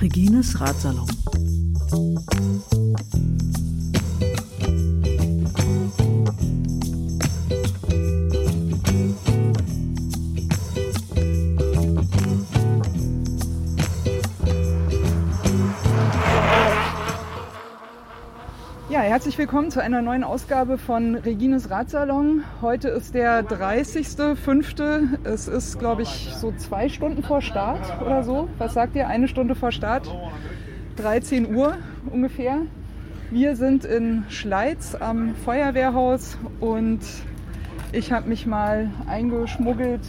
Regines Ratsalon. Herzlich willkommen zu einer neuen Ausgabe von Regines Radsalon. Heute ist der 30.05. Es ist, glaube ich, so zwei Stunden vor Start oder so. Was sagt ihr? Eine Stunde vor Start? 13 Uhr ungefähr. Wir sind in Schleiz am Feuerwehrhaus und ich habe mich mal eingeschmuggelt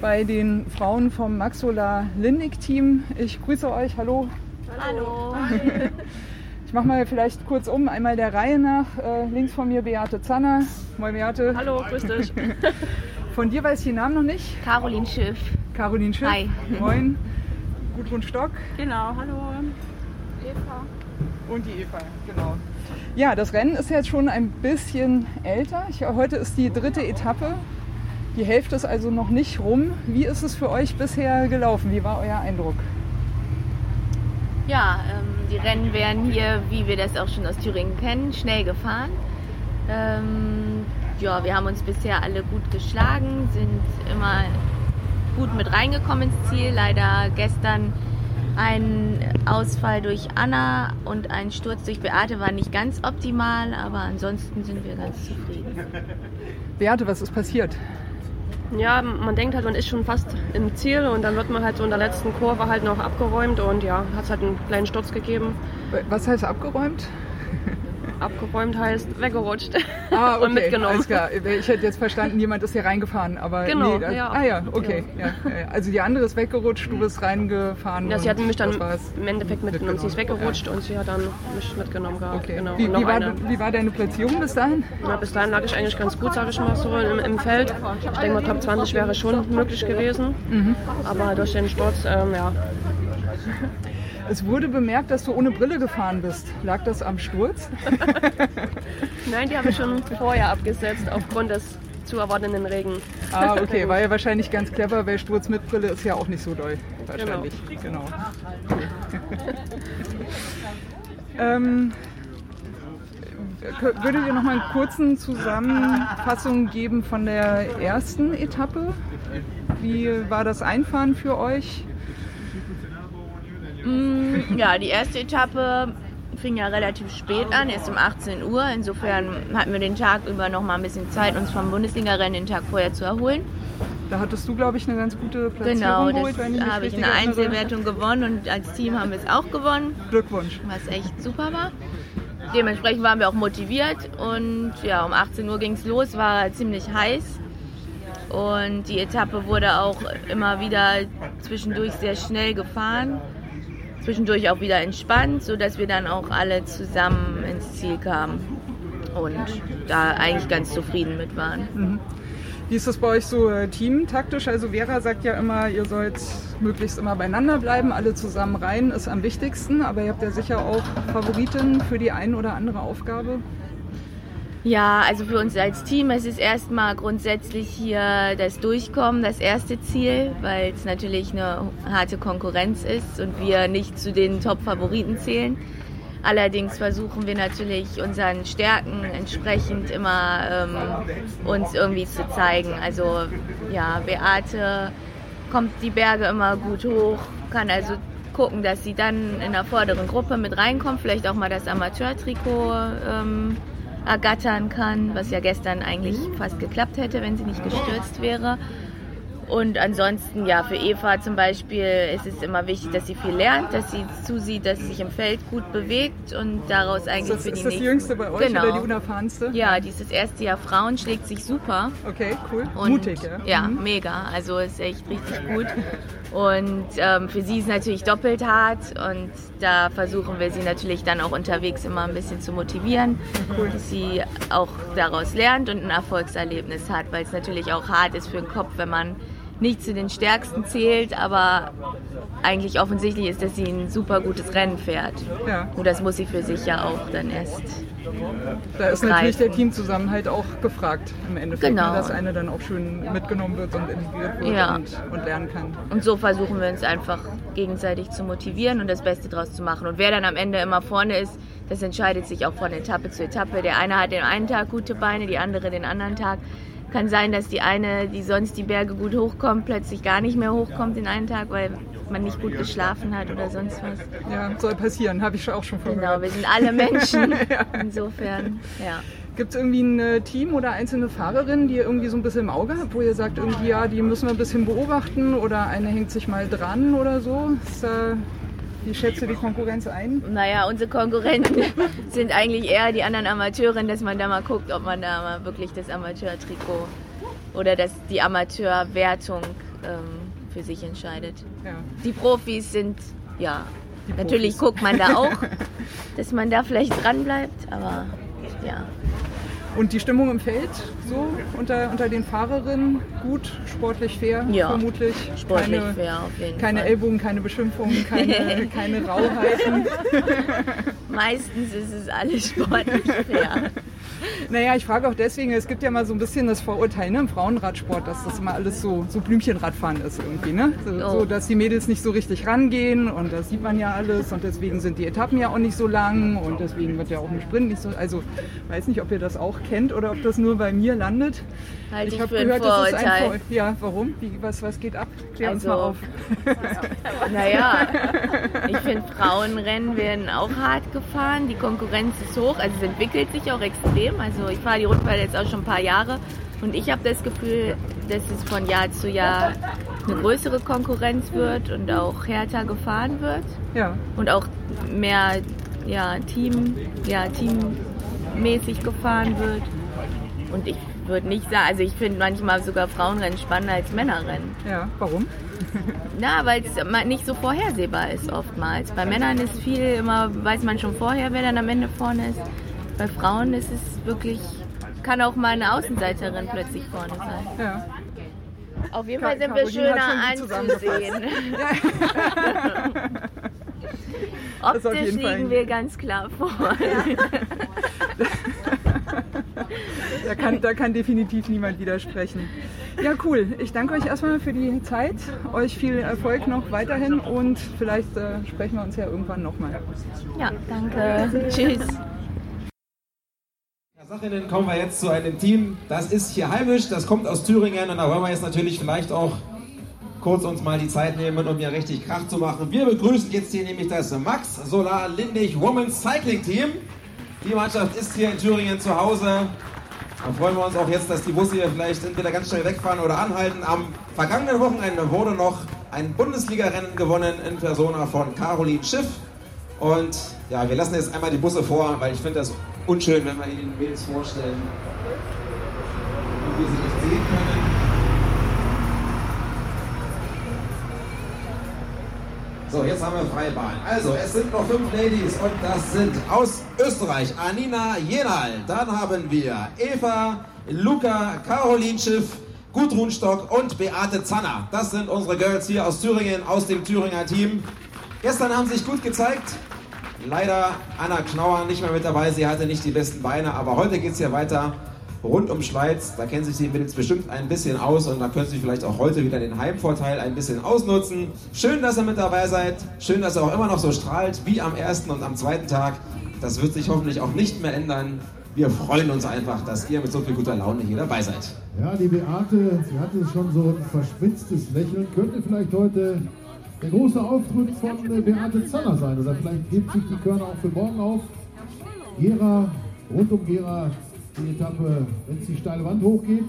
bei den Frauen vom Maxola Lindig Team. Ich grüße euch. Hallo. Hallo. Ich mache mal vielleicht kurz um, einmal der Reihe nach. Äh, links von mir Beate Zanner. Moin Beate. Hallo, grüß dich. Von dir weiß ich den Namen noch nicht. Caroline Schiff. Caroline Schiff. Hi. Moin. Gudrun Stock Genau, hallo. und die Eva, genau. Ja, das Rennen ist jetzt schon ein bisschen älter. Ich, heute ist die dritte Etappe. Die Hälfte ist also noch nicht rum. Wie ist es für euch bisher gelaufen? Wie war euer Eindruck? Ja, ähm, die Rennen werden hier, wie wir das auch schon aus Thüringen kennen, schnell gefahren. Ähm, ja, wir haben uns bisher alle gut geschlagen, sind immer gut mit reingekommen ins Ziel. Leider gestern ein Ausfall durch Anna und ein Sturz durch Beate war nicht ganz optimal, aber ansonsten sind wir ganz zufrieden. Beate, was ist passiert? Ja, man denkt halt, man ist schon fast im Ziel und dann wird man halt so in der letzten Kurve halt noch abgeräumt und ja, hat es halt einen kleinen Sturz gegeben. Was heißt abgeräumt? Abgeräumt heißt weggerutscht Ah, okay, und mitgenommen. alles klar. Ich hätte jetzt verstanden, jemand ist hier reingefahren, aber Genau, nee, das, ja. ah ja, okay. Ja. Ja, Also die andere ist weggerutscht, du bist reingefahren. Ja, sie hat mich dann im Endeffekt mitgenommen. Sie ist weggerutscht und sie hat dann mich mitgenommen gehabt. Okay. Genau. Wie, wie, war, wie war deine Platzierung bis dahin? Ja, bis dahin lag ich eigentlich ganz gut, sage ich mal so, im, im Feld. Ich denke mal, Top 20 wäre schon möglich gewesen. Mhm. Aber durch den Sturz, ähm, ja, Es wurde bemerkt, dass du ohne Brille gefahren bist. Lag das am Sturz? Nein, die habe ich schon vorher abgesetzt aufgrund des zu erwartenden Regen. Ah, okay. War ja wahrscheinlich ganz clever, weil Sturz mit Brille ist ja auch nicht so doll. Wahrscheinlich. Genau. ähm, kö- würdet ihr noch mal einen kurzen Zusammenfassung geben von der ersten Etappe? Wie war das Einfahren für euch? Mm, Ja, die erste Etappe fing ja relativ spät an, erst um 18 Uhr. Insofern hatten wir den Tag über noch mal ein bisschen Zeit, uns vom Bundesliga-Rennen den Tag vorher zu erholen. Da hattest du, glaube ich, eine ganz gute Platzierung Genau, geholt, wenn ich das habe ich in richtig der erinnere. Einzelwertung gewonnen und als Team haben wir es auch gewonnen, Glückwunsch. was echt super war. Dementsprechend waren wir auch motiviert und ja, um 18 Uhr ging es los, war ziemlich heiß. Und die Etappe wurde auch immer wieder zwischendurch sehr schnell gefahren, zwischendurch auch wieder entspannt, sodass wir dann auch alle zusammen ins Ziel kamen und da eigentlich ganz zufrieden mit waren. Wie ist das bei euch so äh, teamtaktisch? Also Vera sagt ja immer, ihr sollt möglichst immer beieinander bleiben, alle zusammen rein, ist am wichtigsten. Aber ihr habt ja sicher auch Favoriten für die ein oder andere Aufgabe. Ja, also für uns als Team ist es erstmal grundsätzlich hier das Durchkommen, das erste Ziel, weil es natürlich eine harte Konkurrenz ist und wir nicht zu den Top-Favoriten zählen. Allerdings versuchen wir natürlich unseren Stärken entsprechend immer ähm, uns irgendwie zu zeigen. Also ja, Beate kommt die Berge immer gut hoch, kann also gucken, dass sie dann in der vorderen Gruppe mit reinkommt, vielleicht auch mal das Amateurtrikot ähm, ergattern kann, was ja gestern eigentlich fast geklappt hätte, wenn sie nicht gestürzt wäre. Und ansonsten, ja, für Eva zum Beispiel ist es immer wichtig, dass sie viel lernt, dass sie zusieht, dass sie sich im Feld gut bewegt und daraus eigentlich das, für die ist das die jüngste bei euch genau. oder die unerfahrenste? Ja, die ist das erste Jahr Frauen, schlägt sich super. Okay, cool. Und, Mutig, ja. Ja, Mhm. mega. Also ist echt richtig gut. Und ähm, für sie ist natürlich doppelt hart und da versuchen wir sie natürlich dann auch unterwegs immer ein bisschen zu motivieren, dass sie auch daraus lernt und ein Erfolgserlebnis hat, weil es natürlich auch hart ist für den Kopf, wenn man nicht zu den Stärksten zählt, aber eigentlich offensichtlich ist, dass sie ein super gutes Rennen fährt. Ja. Und das muss sie für sich ja auch dann erst Da ist natürlich der Teamzusammenhalt auch gefragt im Endeffekt, Genau. ne, dass eine dann auch schön mitgenommen wird und integriert wird Ja. und, und lernen kann. Und so versuchen wir uns einfach gegenseitig zu motivieren und das Beste draus zu machen. Und wer dann am Ende immer vorne ist, das entscheidet sich auch von Etappe zu Etappe. Der eine hat den einen Tag gute Beine, die andere den anderen Tag. Kann sein, dass die eine, die sonst die Berge gut hochkommt, plötzlich gar nicht mehr hochkommt den einen Tag, weil man nicht gut geschlafen hat oder sonst was. Ja, soll passieren, habe ich auch schon von Genau, gehört. wir sind alle Menschen. Insofern, ja. Gibt es irgendwie ein äh, Team oder einzelne Fahrerinnen, die ihr irgendwie so ein bisschen im Auge habt, wo ihr sagt, irgendwie, ja, die müssen wir ein bisschen beobachten oder eine hängt sich mal dran oder so? Ist, äh, wie schätzt du die Konkurrenz ein? Naja, unsere Konkurrenten sind eigentlich eher die anderen Amateurinnen, dass man da mal guckt, ob man da mal wirklich das Amateurtrikot oder das, die Amateurwertung ähm, für sich entscheidet. Ja. Die Profis sind, ja, Die natürlich Profis. guckt man da auch, dass man da vielleicht dran bleibt, aber ja. Und die Stimmung im Feld so unter, unter den Fahrerinnen gut, sportlich fair Ja, vermutlich. Sportlich keine, fair auf jeden keine Fall. Ellbogen, keine Beschimpfungen, keine, keine Rauheiten. Meistens ist es alles sportlich fair. Naja, ich frage auch deswegen, es gibt ja mal so ein bisschen das Vorurteil ne, im Frauenradsport, dass das immer alles so, so Blümchenradfahren ist irgendwie. Ne? So, Oh. so, dass die Mädels nicht so richtig rangehen und das sieht man ja alles und deswegen sind die Etappen ja auch nicht so lang und deswegen wird ja auch ein Sprint nicht so. Also weiß nicht, ob ihr das auch kennt oder ob das nur bei mir landet. Halte ich hab für ein ist ein Vorurteil. Vor Ja, warum? Wie, was, was geht ab? Klär uns Also, mal auf. Naja, ich finde, Frauenrennen werden auch hart gefahren. Die Konkurrenz ist hoch, also es entwickelt sich auch extrem. Also ich fahre die Rundfahrt jetzt auch schon ein paar Jahre und ich habe das Gefühl, dass es von Jahr zu Jahr eine größere Konkurrenz wird und auch härter gefahren wird Ja, und auch mehr ja, Team, ja, teammäßig gefahren wird. Und ich würde nicht sagen, also ich finde manchmal sogar Frauenrennen spannender als Männerrennen. ja, warum? Na, weil es nicht so vorhersehbar ist oftmals. Bei Männern ist viel immer, weiß man schon vorher, wer dann am Ende vorne ist. Bei Frauen ist es wirklich, kann auch mal eine Außenseiterin plötzlich vorne sein. Ja. Auf jeden Fall sind wir Caroline hat schöner anzusehen. Optisch jeden Fall. liegen wir ganz klar vor. Da kann, da kann definitiv niemand widersprechen. Ja, cool. Ich danke euch erstmal für die Zeit. Euch viel Erfolg noch weiterhin und vielleicht äh, sprechen wir uns ja irgendwann nochmal. Ja, danke. Tschüss. Sachinnen kommen wir jetzt zu einem Team, das ist hier heimisch, das kommt aus Thüringen und da wollen wir jetzt natürlich vielleicht auch kurz uns mal die Zeit nehmen, um hier richtig Krach zu machen. Wir begrüßen jetzt hier nämlich das Max Solar Lindig Women's Cycling Team. Die Mannschaft ist hier in Thüringen zu Hause. Da freuen wir uns auch jetzt, dass die Busse hier vielleicht entweder ganz schnell wegfahren oder anhalten. Am vergangenen Wochenende wurde noch ein Bundesligarennen gewonnen in Persona von Caroline Schiff. Und ja, wir lassen jetzt einmal die Busse vor, weil ich finde das unschön, wenn wir ihnen Mädels vorstellen, wie sie nicht sehen können. So, jetzt haben wir freie Bahn. Also, es sind noch fünf Ladies und das sind aus Österreich Anina Jenal. Dann haben wir Eva, Luca, Caroline Schiff, Gudrun Stock und Beate Zanner. Das sind unsere Girls hier aus Thüringen, aus dem Thüringer Team. Gestern haben sie sich gut gezeigt. Leider Anna Knauer nicht mehr mit dabei. Sie hatte nicht die besten Beine. Aber heute geht es hier weiter rund um Schweiz. Da kennen sich die Mädels bestimmt ein bisschen aus und da können sie vielleicht auch heute wieder den Heimvorteil ein bisschen ausnutzen. Schön, dass ihr mit dabei seid. Schön, dass ihr auch immer noch so strahlt wie am ersten und am zweiten Tag. Das wird sich hoffentlich auch nicht mehr ändern. Wir freuen uns einfach, dass ihr mit so viel guter Laune hier dabei seid. Ja, die Beate, sie hatte schon so ein verspitztes Lächeln. Könnte vielleicht heute der große Auftritt von Beate Zanner sein. Oder vielleicht hebt sich die Körner auch für morgen auf. Gera, rund um Gera, die Etappe, wenn es die steile Wand hochgeht.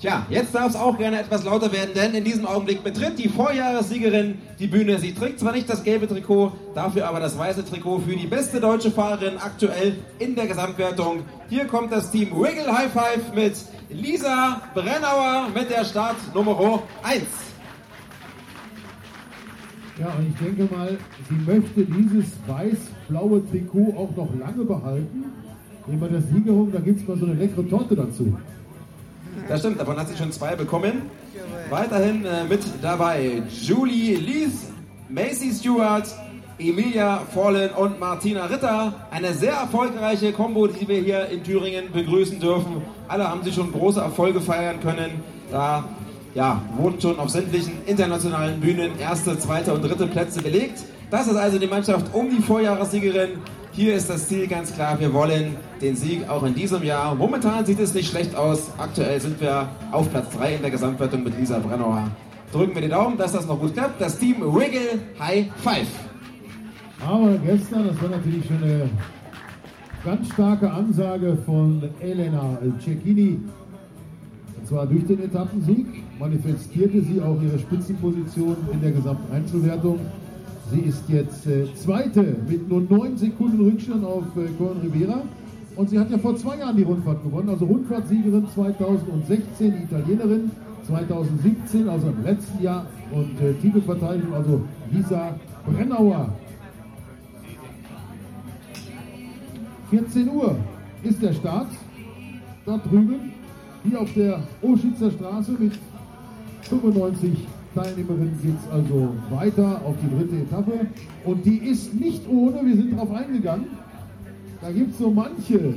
Tja, jetzt darf es auch gerne etwas lauter werden, denn in diesem Augenblick betritt die Vorjahressiegerin die Bühne. Sie trägt zwar nicht das gelbe Trikot, dafür aber das weiße Trikot für die beste deutsche Fahrerin aktuell in der Gesamtwertung. Hier kommt das Team Wiggle High Five mit Lisa Brennauer mit der Startnummer 1. Ja, und ich denke mal, sie möchte dieses weiß-blaue Trikot auch noch lange behalten. Nehmen wir das Siegerung, da gibt es mal so eine leckere Torte dazu. Das stimmt, davon hat sie schon zwei bekommen. Weiterhin äh, mit dabei Julie Leith, Macy Stewart, Emilia Vollen und Martina Ritter. Eine sehr erfolgreiche Kombo, die wir hier in Thüringen begrüßen dürfen. Alle haben sich schon große Erfolge feiern können. Da ja, wurden schon auf sämtlichen internationalen Bühnen erste, zweite und dritte Plätze belegt. Das ist also die Mannschaft um die Vorjahressiegerin. Hier ist das Ziel ganz klar. Wir wollen den Sieg auch in diesem Jahr. Momentan sieht es nicht schlecht aus. Aktuell sind wir auf Platz 3 in der Gesamtwertung mit Lisa Brennauer. Drücken wir die Daumen, dass das noch gut klappt. Das Team Wiggle High Five. Aber gestern, das war natürlich schon eine ganz starke Ansage von Elena Cecchini. Und zwar durch den Etappensieg manifestierte sie auch ihre Spitzenposition in der Gesamteinzelwertung. Sie ist jetzt äh, Zweite mit nur 9 Sekunden Rückstand auf äh, Corin Rivera. Und sie hat ja vor zwei Jahren die Rundfahrt gewonnen, also Rundfahrtsiegerin 2016, die Italienerin 2017, also im letzten Jahr. Und äh, Titelverteidigung, also Lisa Brennauer. 14 Uhr ist der Start. Dort drüben, hier auf der Oschitzer Straße mit 95 Teilnehmerinnen geht es also weiter auf die dritte Etappe. Und die ist nicht ohne, wir sind darauf eingegangen. Da gibt es so manche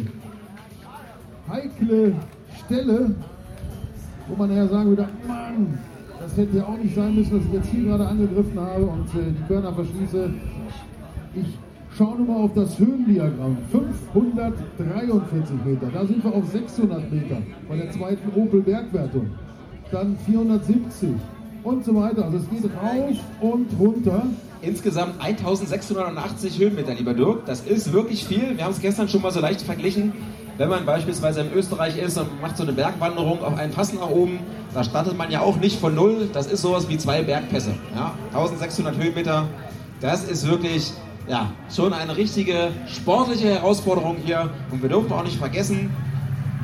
heikle Stelle, wo man nachher sagen würde, Mann, das hätte ja auch nicht sein müssen, dass ich jetzt hier gerade angegriffen habe und äh, die Körner verschließe. Ich schaue nur mal auf das Höhendiagramm. 543 Meter, da sind wir auf 600 Meter bei der zweiten Opel Bergwertung. Dann 470 und so weiter. Also es geht rauf und runter. Insgesamt 1680 Höhenmeter, lieber Dirk. Das ist wirklich viel. Wir haben es gestern schon mal so leicht verglichen. Wenn man beispielsweise in Österreich ist und macht so eine Bergwanderung auf einen Pass nach oben, da startet man ja auch nicht von null. Das ist sowas wie zwei Bergpässe. Ja? 1600 Höhenmeter. Das ist wirklich ja, schon eine richtige sportliche Herausforderung hier. Und wir dürfen auch nicht vergessen,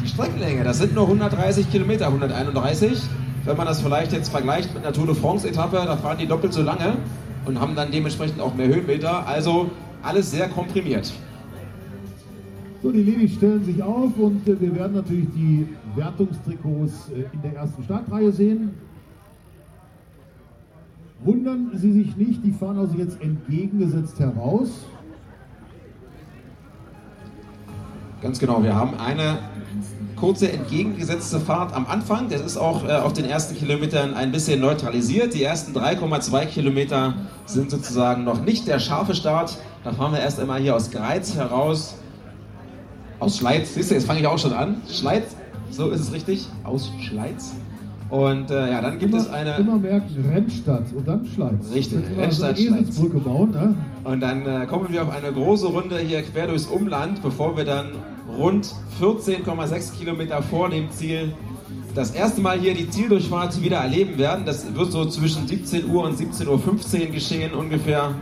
die Streckenlänge, das sind nur 130 Kilometer, 131. Wenn man das vielleicht jetzt vergleicht mit einer Tour de France-Etappe, da fahren die doppelt so lange und haben dann dementsprechend auch mehr Höhenmeter. Also alles sehr komprimiert. So, die Ladies stellen sich auf und äh, wir werden natürlich die Wertungstrikots äh, in der ersten Startreihe sehen. Wundern Sie sich nicht, die fahren also jetzt entgegengesetzt heraus. Ganz genau, wir haben eine kurze entgegengesetzte Fahrt am Anfang. Das ist auch äh, auf den ersten Kilometern ein bisschen neutralisiert. Die ersten 3,2 Kilometer sind sozusagen noch nicht der scharfe Start. Da fahren wir erst einmal hier aus Greiz heraus. Aus Schleiz, siehst du, jetzt fange ich auch schon an. Schleiz, so ist es richtig, aus Schleiz. Und äh, ja, dann gibt immer, es eine. Immer merken, Rennstadt und dann Schleiz. Richtig, Rennstadt, Schleiz. Eselsbrücke bauen. Ne? Und dann äh, kommen wir auf eine große Runde hier quer durchs Umland, bevor wir dann rund 14,6 Kilometer vor dem Ziel das erste Mal hier die Zieldurchfahrt wieder erleben werden. Das wird so zwischen 17 Uhr und 17.15 Uhr geschehen ungefähr.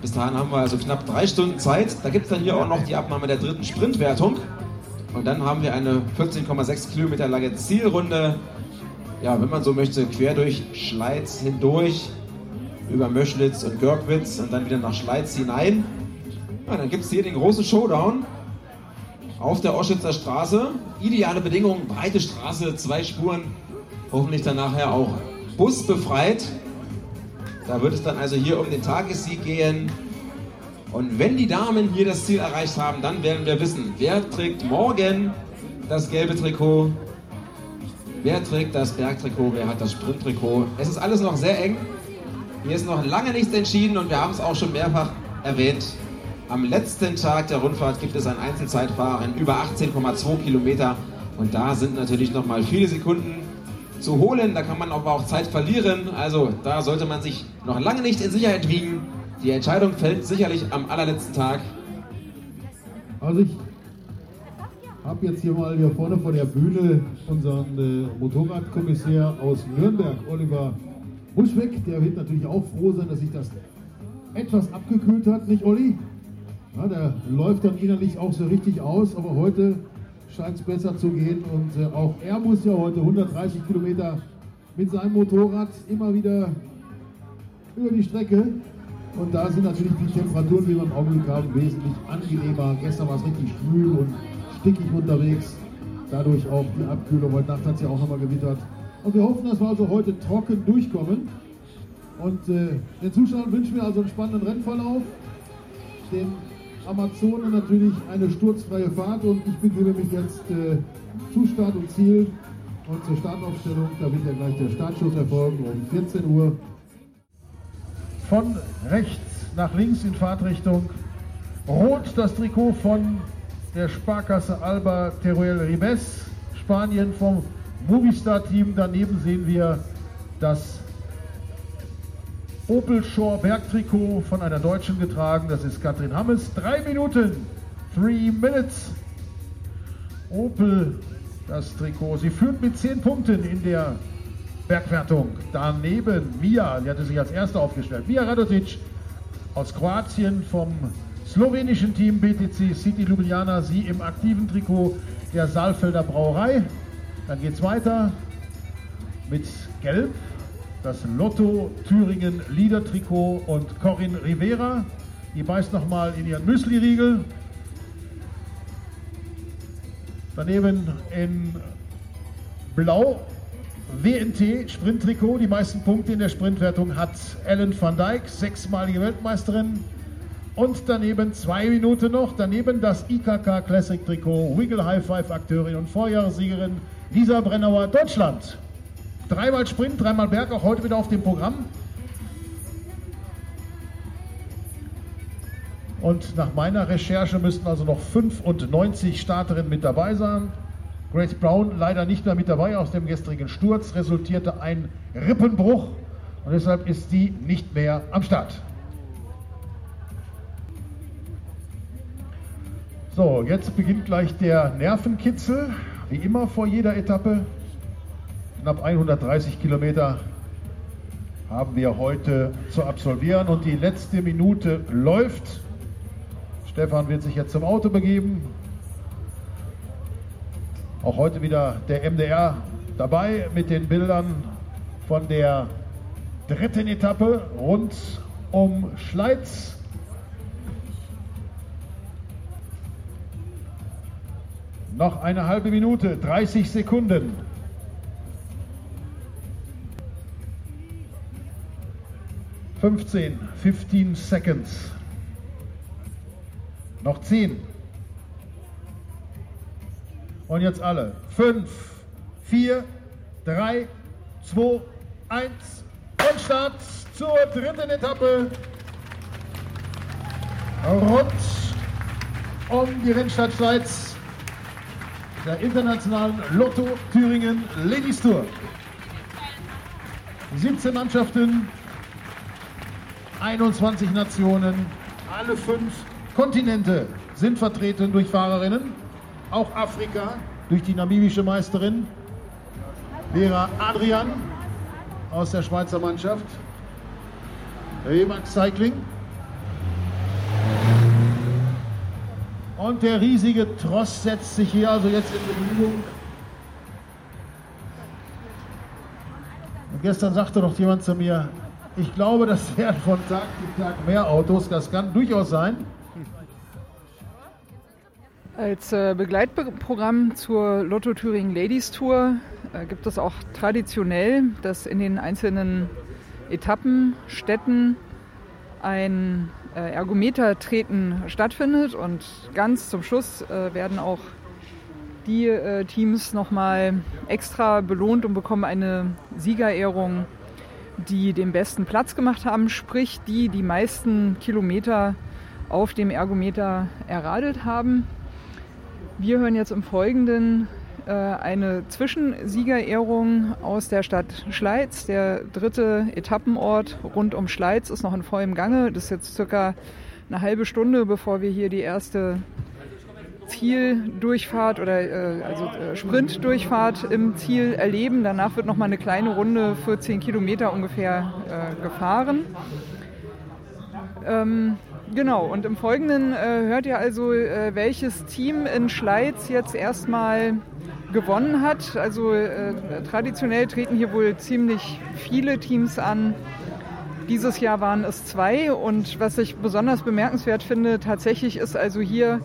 Bis dahin haben wir also knapp drei Stunden Zeit. Da gibt es dann hier auch noch die Abnahme der dritten Sprintwertung. Und dann haben wir eine 14,6 Kilometer lange Zielrunde. Ja, wenn man so möchte, quer durch Schleiz hindurch, über Möschlitz und Görkwitz und dann wieder nach Schleiz hinein. Ja, dann gibt es hier den großen Showdown auf der Oschitzer Straße. Ideale Bedingungen, breite Straße, zwei Spuren, hoffentlich dann nachher auch busbefreit. Da wird es dann also hier um den Tagessieg gehen. Und wenn die Damen hier das Ziel erreicht haben, dann werden wir wissen, wer trägt morgen das gelbe Trikot, wer trägt das Bergtrikot, wer hat das Sprinttrikot. Es ist alles noch sehr eng. Hier ist noch lange nichts entschieden und wir haben es auch schon mehrfach erwähnt. Am letzten Tag der Rundfahrt gibt es ein Einzelzeitfahrer in über 18,2 Kilometer und da sind natürlich noch mal viele Sekunden zu holen. Da kann man aber auch Zeit verlieren. Also da sollte man sich noch lange nicht in Sicherheit wiegen. Die Entscheidung fällt sicherlich am allerletzten Tag. Also ich habe jetzt hier mal hier vorne vor der Bühne unseren äh, Motorradkommissär aus Nürnberg, Oliver Buschbeck. Der wird natürlich auch froh sein, dass sich das etwas abgekühlt hat, nicht Olli? Ja, der läuft dann innerlich auch so richtig aus, aber heute scheint es besser zu gehen und äh, auch er muss ja heute 130 Kilometer mit seinem Motorrad immer wieder über die Strecke. Und da sind natürlich die Temperaturen, wie wir im Augenblick haben, wesentlich angenehmer. Gestern war es richtig schwül und stickig unterwegs. Dadurch auch die Abkühlung. Heute Nacht hat es ja auch nochmal gewittert. Und wir hoffen, dass wir also heute trocken durchkommen. Und äh, den Zuschauern wünschen wir also einen spannenden Rennverlauf. den Amazonen natürlich eine sturzfreie Fahrt und ich begebe mich jetzt äh, zu Start und Ziel und zur Startaufstellung. Da wird ja gleich der Startschuss erfolgen um 14 Uhr. Von rechts nach links in Fahrtrichtung. Rot das Trikot von der Sparkasse Alba Teruel Ribes, Spanien vom Movistar-Team. Daneben sehen wir das Opel Shore Bergtrikot von einer Deutschen getragen. Das ist Katrin Hammes. Drei Minuten, three minutes. Opel das Trikot. Sie führt mit zehn Punkten in der Bergwertung. Daneben Mia, die hatte sich als Erste aufgestellt. Mia Radotic aus Kroatien vom slowenischen Team BTC City Ljubljana. Sie im aktiven Trikot der Saalfelder Brauerei. Dann geht es weiter mit Gelb das Lotto Thüringen Liedertrikot und Corinne Rivera. Die beißt nochmal in ihren Müsli-Riegel. Daneben in Blau WNT Sprinttrikot. Die meisten Punkte in der Sprintwertung hat Ellen van Dijk, sechsmalige Weltmeisterin. Und daneben zwei Minuten noch. Daneben das IKK Classic Trikot, Wiggle High Five Akteurin und Vorjahressiegerin Lisa Brennauer, Deutschland. Dreimal Sprint, dreimal Berg, auch heute wieder auf dem Programm. Und nach meiner Recherche müssten also noch 95 Starterinnen mit dabei sein. Grace Brown leider nicht mehr mit dabei. Aus dem gestrigen Sturz resultierte ein Rippenbruch und deshalb ist sie nicht mehr am Start. So, jetzt beginnt gleich der Nervenkitzel, wie immer vor jeder Etappe knapp 130 Kilometer haben wir heute zu absolvieren und die letzte Minute läuft. Stefan wird sich jetzt zum Auto begeben. Auch heute wieder der MDR dabei mit den Bildern von der dritten Etappe rund um Schleiz. Noch eine halbe Minute, 30 Sekunden. 15, 15 seconds. Noch 10. Und jetzt alle. 5, 4, 3, 2, 1 und Start zur dritten Etappe. Rund um die Rennstadt Schweiz der internationalen Lotto Thüringen Ladies Tour. 17 Mannschaften 21 Nationen, alle fünf Kontinente sind vertreten durch Fahrerinnen, auch Afrika durch die namibische Meisterin Vera Adrian aus der Schweizer Mannschaft, Remax Cycling und der riesige Tross setzt sich hier also jetzt in Bewegung. Und gestern sagte doch jemand zu mir, ich glaube, das werden von Tag zu Tag mehr Autos. Das kann durchaus sein. Als äh, Begleitprogramm zur Lotto Thüringen Ladies Tour äh, gibt es auch traditionell, dass in den einzelnen Etappen, Städten ein äh, Ergometertreten stattfindet und ganz zum Schluss werden auch die Teams nochmal extra belohnt und bekommen eine Siegerehrung die den besten Platz gemacht haben, sprich die die meisten Kilometer auf dem Ergometer erradelt haben. Wir hören jetzt im Folgenden äh, eine Zwischensiegerehrung aus der Stadt Schleiz. Der dritte Etappenort rund um Schleiz ist noch in vollem Gange. Das ist jetzt circa eine halbe Stunde, bevor wir hier die erste Zieldurchfahrt oder äh, also äh, Sprintdurchfahrt im Ziel erleben. Danach wird noch mal eine kleine Runde, 14 Kilometer ungefähr, äh, gefahren. Ähm, genau, und im Folgenden äh, hört ihr also, welches Team in Schleiz jetzt erstmal gewonnen hat. Also äh, traditionell treten hier wohl ziemlich viele Teams an. Dieses Jahr waren es zwei und was ich besonders bemerkenswert finde, tatsächlich ist also hier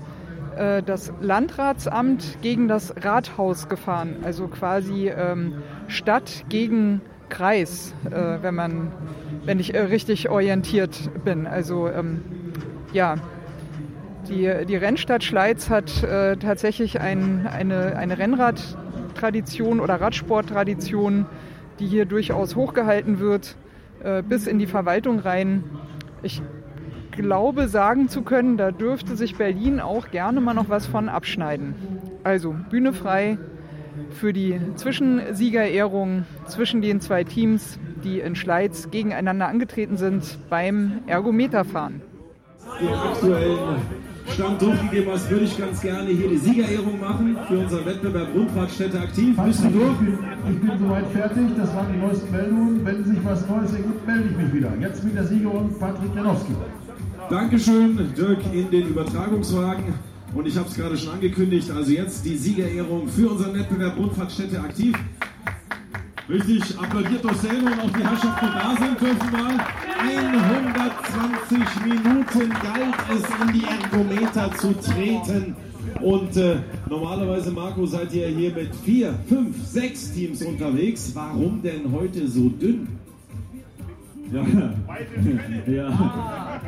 äh, das Landratsamt gegen das Rathaus gefahren. Also quasi ähm, Stadt gegen Kreis, äh, wenn man, wenn ich äh, richtig orientiert bin. Also ähm, ja, Die, die Rennstadt Schleiz hat äh, tatsächlich ein, eine, eine Rennradtradition oder Radsporttradition, die hier durchaus hochgehalten wird, äh, bis in die Verwaltung rein. Ich glaube sagen zu können, da dürfte sich Berlin auch gerne mal noch was von abschneiden. Also Bühne frei für die Zwischensiegerehrung zwischen den zwei Teams, die in Schleiz gegeneinander angetreten sind beim Ergometerfahren. Den aktuellen Stand durchgegeben hast, würde ich ganz gerne hier die Siegerehrung machen für unseren Wettbewerb Rundfahrtstätte aktiv. Bist du durch? Ich bin soweit fertig, das waren die neuesten Meldungen. Wenn sich was Neues ergibt, melde ich mich wieder. Jetzt mit der Siegerin Patrick Janowski. Dankeschön, Dirk, in den Übertragungswagen. Und ich habe es gerade schon angekündigt, also jetzt die Siegerehrung für unseren Wettbewerb Rundfahrtstätte aktiv. Richtig, applaudiert doch selber und auch die Herrschaften die da sind dürfen mal. 120 Minuten galt es in die Ergometer zu treten. Und äh, normalerweise, Marco, seid ihr hier mit vier, fünf, sechs Teams unterwegs. Warum denn heute so dünn? Ja, ja.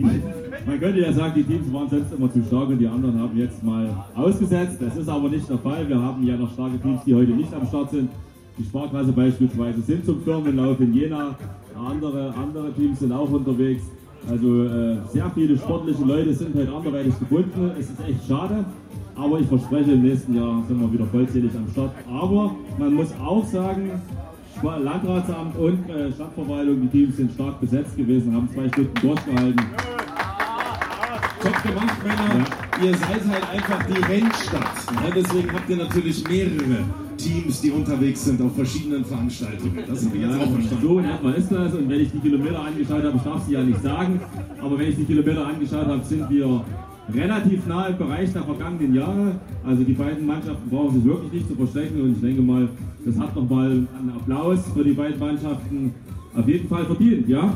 Man könnte ja sagen, die Teams waren sonst immer zu stark und die anderen haben jetzt mal ausgesetzt. Das ist aber nicht der Fall. Wir haben ja noch starke Teams, die heute nicht am Start sind. Die Sparkasse beispielsweise sind zum Firmenlauf in Jena. Andere, andere Teams sind auch unterwegs. Also äh, sehr viele sportliche Leute sind heute anderweitig gebunden. Es ist echt schade. Aber ich verspreche, im nächsten Jahr sind wir wieder vollzählig am Start. Aber man muss auch sagen, Landratsamt und äh, Stadtverwaltung, die Teams sind stark besetzt gewesen, haben zwei Stunden durchgehalten. Top gemacht, Männer. Ja. Ihr seid halt einfach die Rennstadt. Ja, deswegen habt ihr natürlich mehrere Teams, die unterwegs sind auf verschiedenen Veranstaltungen. Das habe ich jetzt auch verstanden. So in etwa ist das. Und wenn ich die Kilometer angeschaut habe, ich darf sie ja nicht sagen, aber wenn ich die Kilometer angeschaut habe, sind wir relativ nah im Bereich der vergangenen Jahre. Also die beiden Mannschaften brauchen sich wirklich nicht zu verstecken und ich denke mal, das hat nochmal einen Applaus für die beiden Mannschaften auf jeden Fall verdient, ja?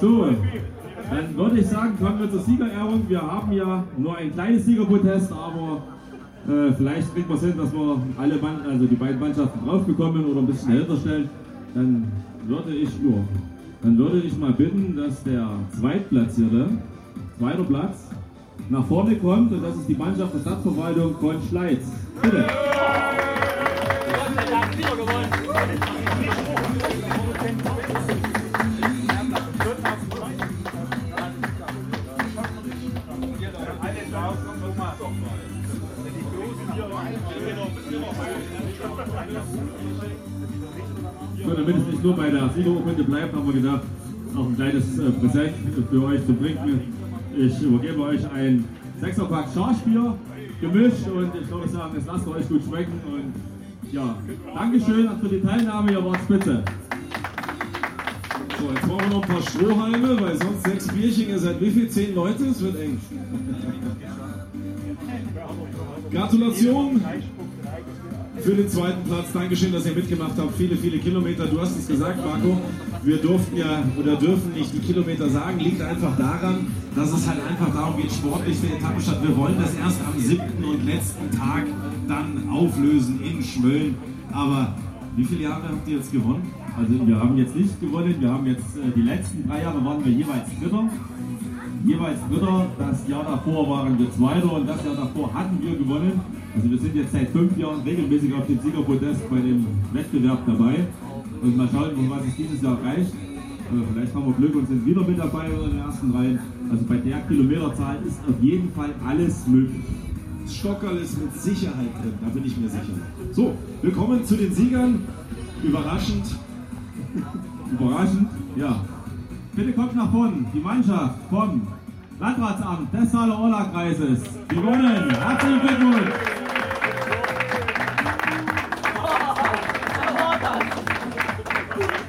So, dann würde ich sagen, kommen wir zur Siegerehrung. Wir haben ja nur ein kleines Siegerprotest, aber äh, vielleicht kriegt man es hin, dass wir alle Mann, also die beiden Mannschaften draufbekommen oder ein bisschen dahinter stellen. Dann würde ich, ja, dann würde ich mal bitten, dass der Zweitplatzierte, zweiter Platz, nach vorne kommt und das ist die Mannschaft der Stadtverwaltung von Schleiz. Bitte. So, damit es nicht nur bei der Siegerurkunde bleibt, haben wir gedacht, auch ein kleines äh, Präsent für euch zu bringen. Ich übergebe euch ein Sechserpack Schafbier gemischt und ich würde sagen, es lasst euch gut schmecken und ja, Dankeschön für die Teilnahme, ihr wart spitze. So, jetzt brauchen wir noch ein paar Strohhalme, weil sonst sechs Bierchen, ihr seid wie viel? Zehn Leute? Es wird eng. Gratulation für den zweiten Platz. Dankeschön, dass ihr mitgemacht habt. Viele, viele Kilometer. Du hast es gesagt, Marco. Wir durften ja oder dürfen nicht die Kilometer sagen. Liegt einfach daran, dass es halt einfach darum geht, sportlich für Etappenstadt. Wir wollen das erst am siebten und letzten Tag dann auflösen in Schmölln. Aber wie viele Jahre habt ihr jetzt gewonnen? Also wir haben jetzt nicht gewonnen. Wir haben jetzt äh, die letzten drei Jahre waren wir jeweils Dritter jeweils Dritter. Das Jahr davor waren wir Zweiter und das Jahr davor hatten wir gewonnen. Also wir sind jetzt seit fünf Jahren regelmäßig auf dem Siegerpodest bei dem Wettbewerb dabei. Und mal schauen, was es dieses Jahr reicht. Äh, vielleicht haben wir Glück und sind wieder mit dabei in den ersten Reihen. Also bei der Kilometerzahl ist auf jeden Fall alles möglich. Stockerl ist mit Sicherheit drin, da bin ich mir sicher. So, wir kommen zu den Siegern. Überraschend. Überraschend, ja. Bitte kommt nach vorne, die Mannschaft vom Landratsamt des Saale Orla Kreises. Gewonnen. Herzlichen Glückwunsch.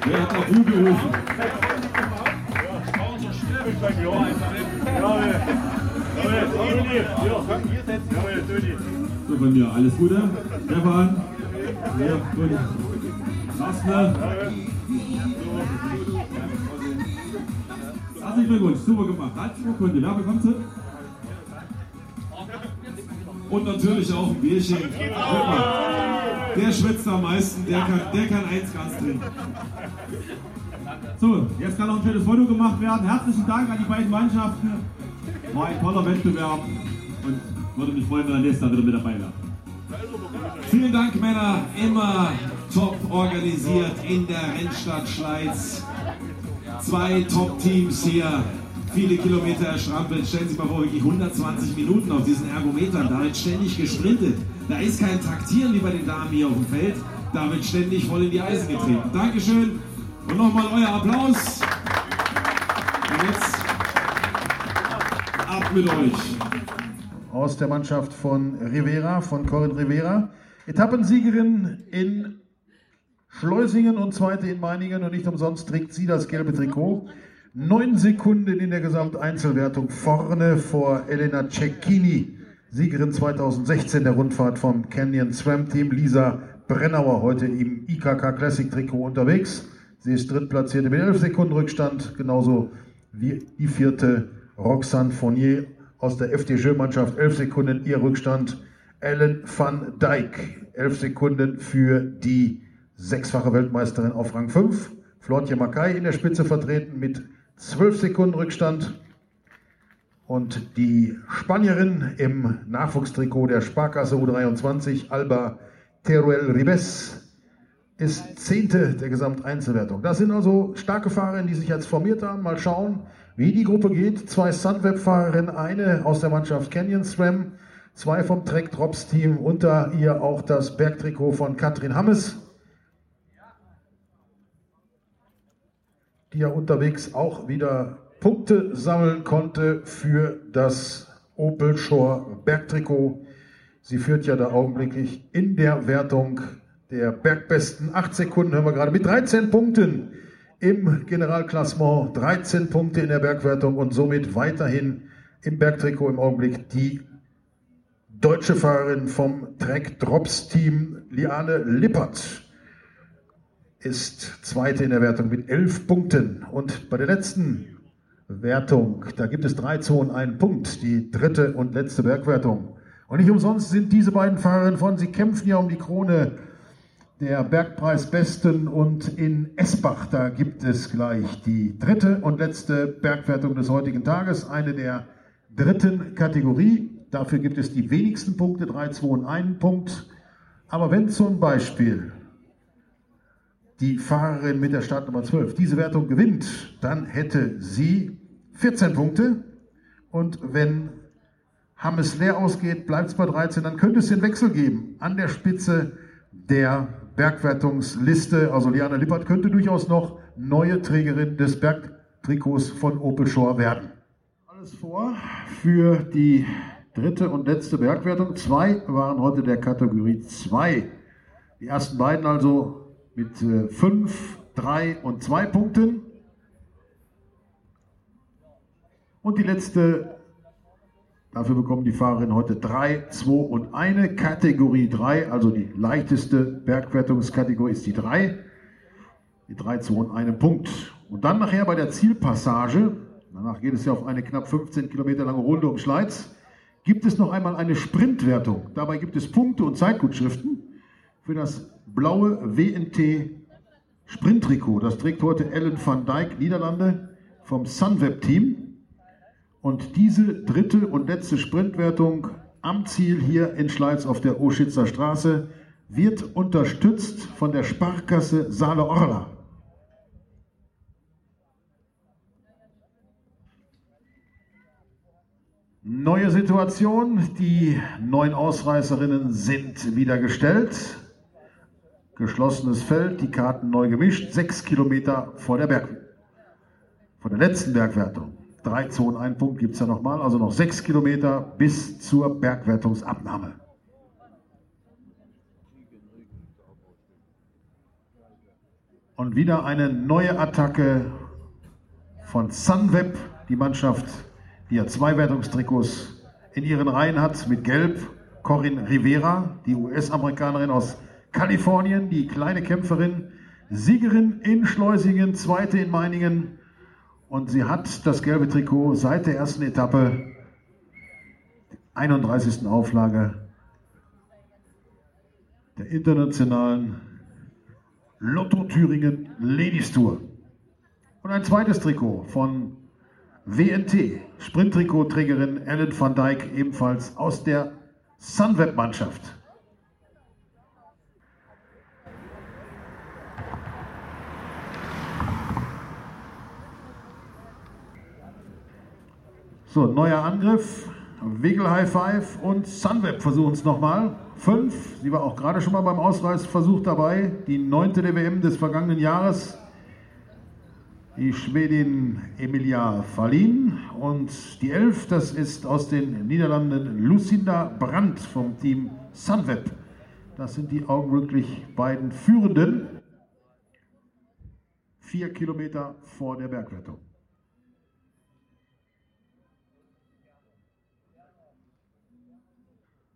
Wer hat nach Ruhe gerufen? So, von mir alles Gute. Stefan. Ja, Herzlichen Glückwunsch, super gemacht. Als Urkunde, wer bekommt sie? und natürlich auch ein Bierchen. Der schwitzt am meisten, der kann, der kann eins ganz trinken. So, jetzt kann noch ein schönes Foto gemacht werden. Herzlichen Dank an die beiden Mannschaften. War ein toller Wettbewerb und würde mich freuen, wenn der nächste wieder mit dabei wäre. Vielen Dank, Männer. Immer top organisiert in der Rennstadt Schleiz. Zwei Top-Teams hier. Viele Kilometer erstrampelt. Stellen Sie mal vor, wirklich 120 Minuten auf diesen Ergometern. Da wird ständig gesprintet. Da ist kein Taktieren wie bei den Damen hier auf dem Feld. Da wird ständig voll in die Eisen getreten. Dankeschön. Und nochmal euer Applaus. Und jetzt ab mit euch. Aus der Mannschaft von Rivera, von Corinne Rivera. Etappensiegerin in Schleusingen und zweite in Meiningen und nicht umsonst trägt sie das gelbe Trikot. Neun Sekunden in der Gesamteinzelwertung vorne vor Elena Cecchini, Siegerin 2016 der Rundfahrt vom Canyon Swam Team. Lisa Brennauer heute im IKK Classic Trikot unterwegs. Sie ist drittplatzierte mit 11 Sekunden Rückstand, genauso wie die vierte Roxane Fournier aus der FDJ-Mannschaft. 11 Sekunden ihr Rückstand. Ellen van Dijk, 11 Sekunden für die sechsfache Weltmeisterin auf Rang 5. Flortje Mackay in der Spitze vertreten mit 12 Sekunden Rückstand. Und die Spanierin im Nachwuchstrikot der Sparkasse U23, Alba Teruel Ribes, ist Zehnte der Gesamteinzelwertung. Das sind also starke Fahrerinnen, die sich jetzt formiert haben. Mal schauen, wie die Gruppe geht. Zwei Sunweb-Fahrerinnen, eine aus der Mannschaft Canyon Swam, zwei vom Trek Drops Team, unter ihr auch das Bergtrikot von Katrin Hammes. Die ja unterwegs auch wieder Punkte sammeln konnte für das Opel Shore Bergtrikot. Sie führt ja da augenblicklich in der Wertung der Bergbesten. Acht Sekunden hören wir gerade mit 13 Punkten im Generalklassement, 13 Punkte in der Bergwertung und somit weiterhin im Bergtrikot im Augenblick die deutsche Fahrerin vom Trek Drops Team, Liane Lippert ist Zweite in der Wertung mit elf Punkten. Und bei der letzten Wertung, da gibt es drei Zonen, einen Punkt, die dritte und letzte Bergwertung. Und nicht umsonst sind diese beiden Fahrerinnen von, sie kämpfen ja um die Krone der Bergpreisbesten und in Esbach, da gibt es gleich die dritte und letzte Bergwertung des heutigen Tages, eine der dritten Kategorie. Dafür gibt es die wenigsten Punkte, drei, zwei und einen Punkt. Aber wenn zum Beispiel die Fahrerin mit der Startnummer 12 diese Wertung gewinnt, dann hätte sie 14 Punkte. Und wenn Hammes leer ausgeht, bleibt es bei 13, dann könnte es den Wechsel geben an der Spitze der Bergwertungsliste. Also Liana Lippert könnte durchaus noch neue Trägerin des Bergtrikots von Opel Shore werden. Alles vor für die dritte und letzte Bergwertung. Zwei waren heute der Kategorie 2. Die ersten beiden also mit 5, äh, 3 und 2 Punkten. Und die letzte, dafür bekommen die Fahrerinnen heute 3, 2 und eine Kategorie 3, also die leichteste Bergwertungskategorie ist die 3. Die 3, 2 und einen Punkt. Und dann nachher bei der Zielpassage, danach geht es ja auf eine knapp 15 Kilometer lange Runde um Schleiz, gibt es noch einmal eine Sprintwertung. Dabei gibt es Punkte und Zeitgutschriften für das blaue WNT Sprinttrikot. Das trägt heute Ellen van Dijk, Niederlande, vom Sunweb-Team. Und diese dritte und letzte Sprintwertung am Ziel hier in Schleiz auf der Oschitzer Straße wird unterstützt von der Sparkasse Saale-Orla. Neue Situation, die neun Ausreißerinnen sind wieder gestellt geschlossenes Feld, die Karten neu gemischt, sechs Kilometer vor der Berg, vor der letzten Bergwertung. Drei Zonen, ein Punkt gibt es ja nochmal, also noch sechs Kilometer bis zur Bergwertungsabnahme. Und wieder eine neue Attacke von Sunweb, die Mannschaft, die ja zwei Wertungstrikots in ihren Reihen hat, mit Gelb. Corinne Rivera, die US-Amerikanerin aus Kalifornien, die kleine Kämpferin, Siegerin in Schleusingen, zweite in Meiningen. Und sie hat das gelbe Trikot seit der ersten Etappe, 31. Auflage, der internationalen Lotto Thüringen Ladies Tour. Und ein zweites Trikot von WNT, Sprinttrikotträgerin Ellen van Dijk, ebenfalls aus der Sunweb-Mannschaft. So, neuer Angriff. Wiggle High Five und Sunweb versuchen es nochmal. Fünf. Sie war auch gerade schon mal beim Ausreißversuch dabei. Die neunte der WM des vergangenen Jahres. Die Schwedin Emilia Fallin. Und die elf, das ist aus den Niederlanden Lucinda Brandt vom Team Sunweb. Das sind die augenblicklich beiden Führenden. Vier Kilometer vor der Bergwertung.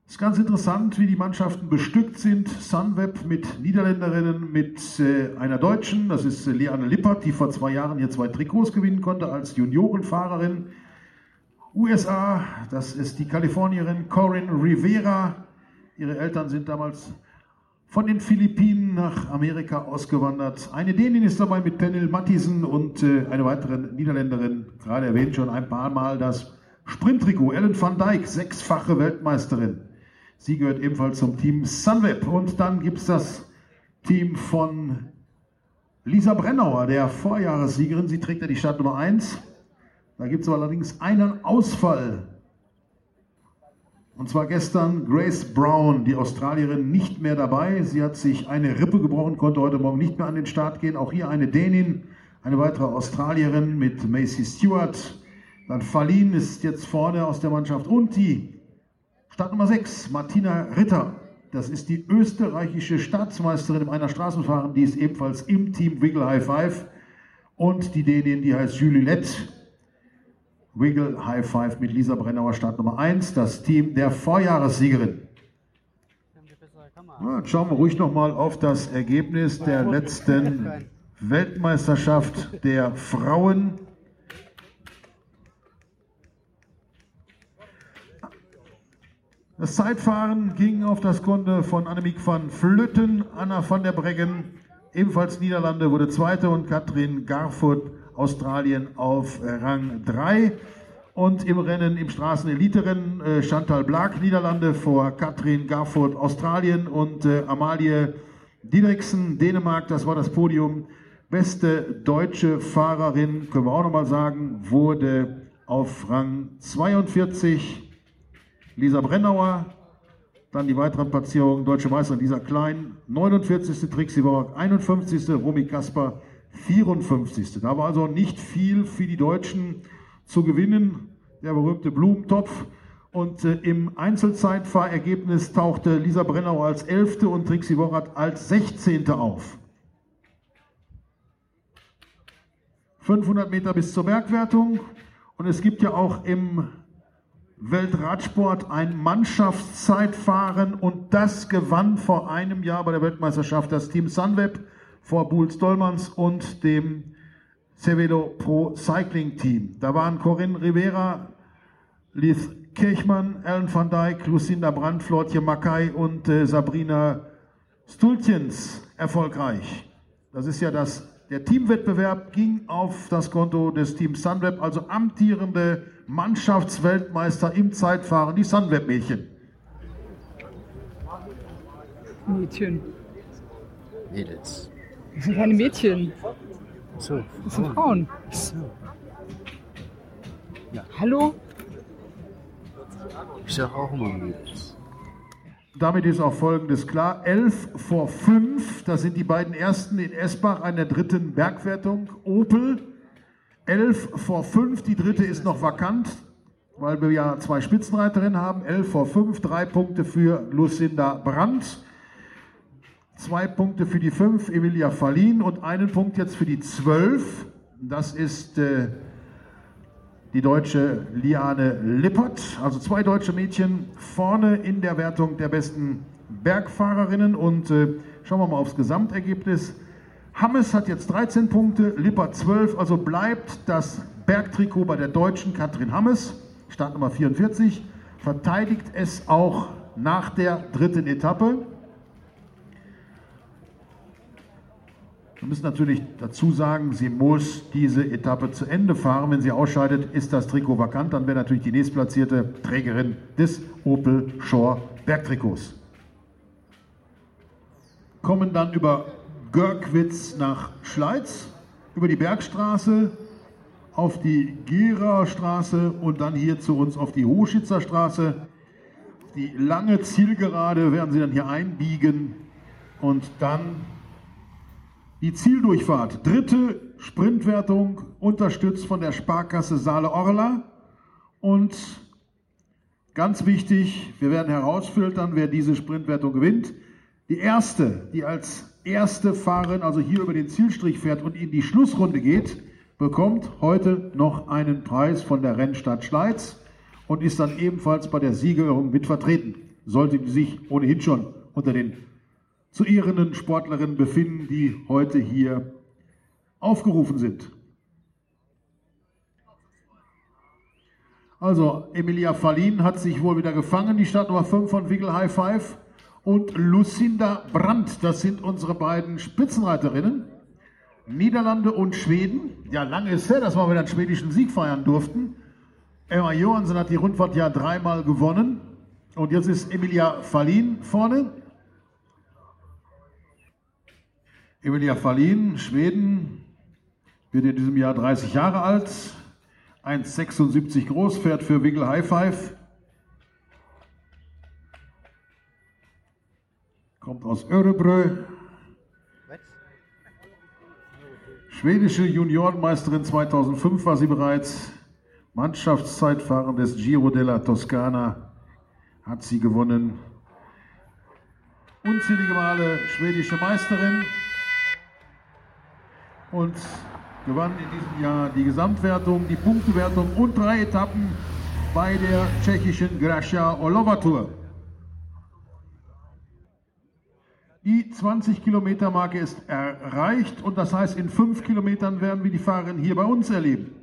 Es ist ganz interessant, wie die Mannschaften bestückt sind. Sunweb mit Niederländerinnen, mit äh, einer Deutschen, das ist äh, Leanne Lippert, die vor zwei Jahren hier zwei Trikots gewinnen konnte als Juniorenfahrerin. USA, das ist die Kalifornierin Corinne Rivera. Ihre Eltern sind damals von den Philippinen nach Amerika ausgewandert. Eine Dänin ist dabei mit Pernil Mattisen und äh, eine weitere Niederländerin, gerade erwähnt schon ein paar Mal das Sprinttrikot. Ellen van Dijk, sechsfache Weltmeisterin. Sie gehört ebenfalls zum Team Sunweb. Und dann gibt es das Team von Lisa Brennauer, der Vorjahressiegerin. Sie trägt ja die Startnummer 1. Da gibt es allerdings einen Ausfall. Und zwar gestern Grace Brown, die Australierin, nicht mehr dabei. Sie hat sich eine Rippe gebrochen, konnte heute Morgen nicht mehr an den Start gehen. Auch hier eine Dänin, eine weitere Australierin mit Macy Stewart. Dann Falin ist jetzt vorne aus der Mannschaft und die Start Nummer 6, Martina Ritter. Das ist die österreichische Staatsmeisterin im Einer-Straßenfahren. Die ist ebenfalls im Team Wiggle High Five. Und die Dänin, die heißt Julie Lett. Wiggle High Five mit Lisa Brennauer, Start Nummer 1. Das Team der Vorjahressiegerin. Ja, jetzt schauen wir ruhig nochmal auf das Ergebnis der letzten Weltmeisterschaft der Frauen. Das Zeitfahren ging auf das Konto von Annemiek van Vlütten, Anna van der Breggen, ebenfalls Niederlande, wurde Zweite und Katrin Garfoot, Australien, auf Rang 3. Und im Rennen, im Straßenelite-Rennen, äh, Chantal Blag, Niederlande, vor Katrin Garfoot, Australien und äh, Amalie Didriksen, Dänemark, das war das Podium. Beste deutsche Fahrerin, können wir auch nochmal sagen, wurde auf Rang 42 Lisa Brennauer, dann die weiteren Platzierungen, Deutsche Meisterin Lisa Klein, 49. Trixie Borg, 51. Romy Kasper, 54. Da war also nicht viel für die Deutschen zu gewinnen. Der berühmte Blumentopf. Und äh, im Einzelzeitfahrergebnis tauchte Lisa Brennauer als 11. und Trixie Borat als 16. auf. 500 Meter bis zur Bergwertung. Und es gibt ja auch im Weltradsport ein Mannschaftszeitfahren und das gewann vor einem Jahr bei der Weltmeisterschaft das Team Sunweb vor Bulls Dollmanns und dem Cervelo Pro Cycling Team. Da waren Corinne Rivera, Liz Kirchmann, Ellen van Dijk, Lucinda Brandt, Flortje Mackay und äh, Sabrina Stultjens erfolgreich. Das ist ja das der Teamwettbewerb ging auf das Konto des Teams Sunweb, also amtierende Mannschaftsweltmeister im Zeitfahren, die Sunweb-Mädchen. Mädchen. Mädels. Das sind keine Mädchen. So. Das sind Frauen. So. Ja. Hallo? Ich sag auch immer Mädels. Damit ist auch Folgendes klar. 11 vor 5, das sind die beiden ersten in Esbach an der dritten Bergwertung. Opel. 11 vor 5, die dritte ist noch vakant, weil wir ja zwei Spitzenreiterinnen haben. 11 vor 5, drei Punkte für Lucinda Brandt. Zwei Punkte für die 5, Emilia Fallin und einen Punkt jetzt für die 12. Das ist äh, die deutsche Liane Lippert, also zwei deutsche Mädchen vorne in der Wertung der besten Bergfahrerinnen. Und äh, schauen wir mal aufs Gesamtergebnis. Hammes hat jetzt 13 Punkte, Lippert 12, also bleibt das Bergtrikot bei der deutschen Katrin Hammes, Startnummer 44, verteidigt es auch nach der dritten Etappe. Wir müssen natürlich dazu sagen, sie muss diese Etappe zu Ende fahren. Wenn sie ausscheidet, ist das Trikot vakant. Dann wäre natürlich die nächstplatzierte Trägerin des Opel Shore Bergtrikots. Kommen dann über Görkwitz nach Schleiz, über die Bergstraße auf die Gera Straße und dann hier zu uns auf die Hochschitzer Straße. Die lange Zielgerade werden sie dann hier einbiegen und dann die Zieldurchfahrt. Dritte Sprintwertung unterstützt von der Sparkasse Saale-Orla und ganz wichtig, wir werden herausfiltern, wer diese Sprintwertung gewinnt. Die erste, die als erste Fahrerin also hier über den Zielstrich fährt und in die Schlussrunde geht, bekommt heute noch einen Preis von der Rennstadt Schleiz und ist dann ebenfalls bei der Siegerung mit vertreten. Sollte sich ohnehin schon unter den zu ehrenden Sportlerinnen befinden, die heute hier aufgerufen sind. Also, Emilia Fallin hat sich wohl wieder gefangen, die Startnummer 5 von Wiggle High Five. Und Lucinda Brandt, das sind unsere beiden Spitzenreiterinnen. Niederlande und Schweden. Ja, lange ist her, dass wir wieder einen schwedischen Sieg feiern durften. Emma Johansson hat die Rundfahrt ja dreimal gewonnen. Und jetzt ist Emilia Fallin vorne. Emilia Fallin, Schweden, wird in diesem Jahr 30 Jahre alt, 1,76 groß, fährt für Wiggle High Five. Kommt aus Örebrö, Schwedische Juniorenmeisterin 2005 war sie bereits. Mannschaftszeitfahren des Giro della Toscana hat sie gewonnen. Unzählige Male schwedische Meisterin und gewann in diesem Jahr die Gesamtwertung, die Punktewertung und drei Etappen bei der tschechischen Gracia Olova Tour. Die 20 Kilometer Marke ist erreicht und das heißt, in fünf Kilometern werden wir die Fahrerin hier bei uns erleben.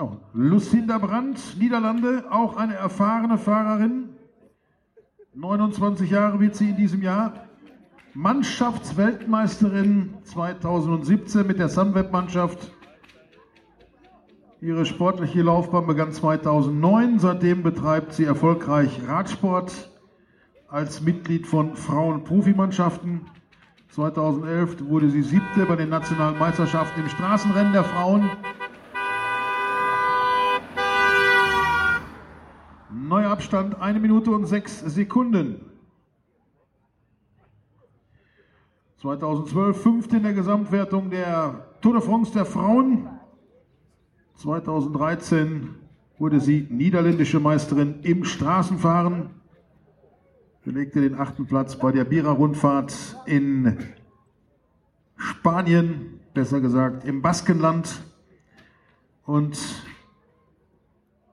Oh, Lucinda Brandt, Niederlande, auch eine erfahrene Fahrerin. 29 Jahre wird sie in diesem Jahr. Mannschaftsweltmeisterin 2017 mit der Sunweb-Mannschaft. Ihre sportliche Laufbahn begann 2009. Seitdem betreibt sie erfolgreich Radsport als Mitglied von Frauen-Profimannschaften. 2011 wurde sie siebte bei den nationalen Meisterschaften im Straßenrennen der Frauen. Neuer Abstand, eine Minute und sechs Sekunden. 2012 fünfte in der Gesamtwertung der Tour de France der Frauen. 2013 wurde sie niederländische Meisterin im Straßenfahren, belegte den achten Platz bei der Bira-Rundfahrt in Spanien, besser gesagt im Baskenland und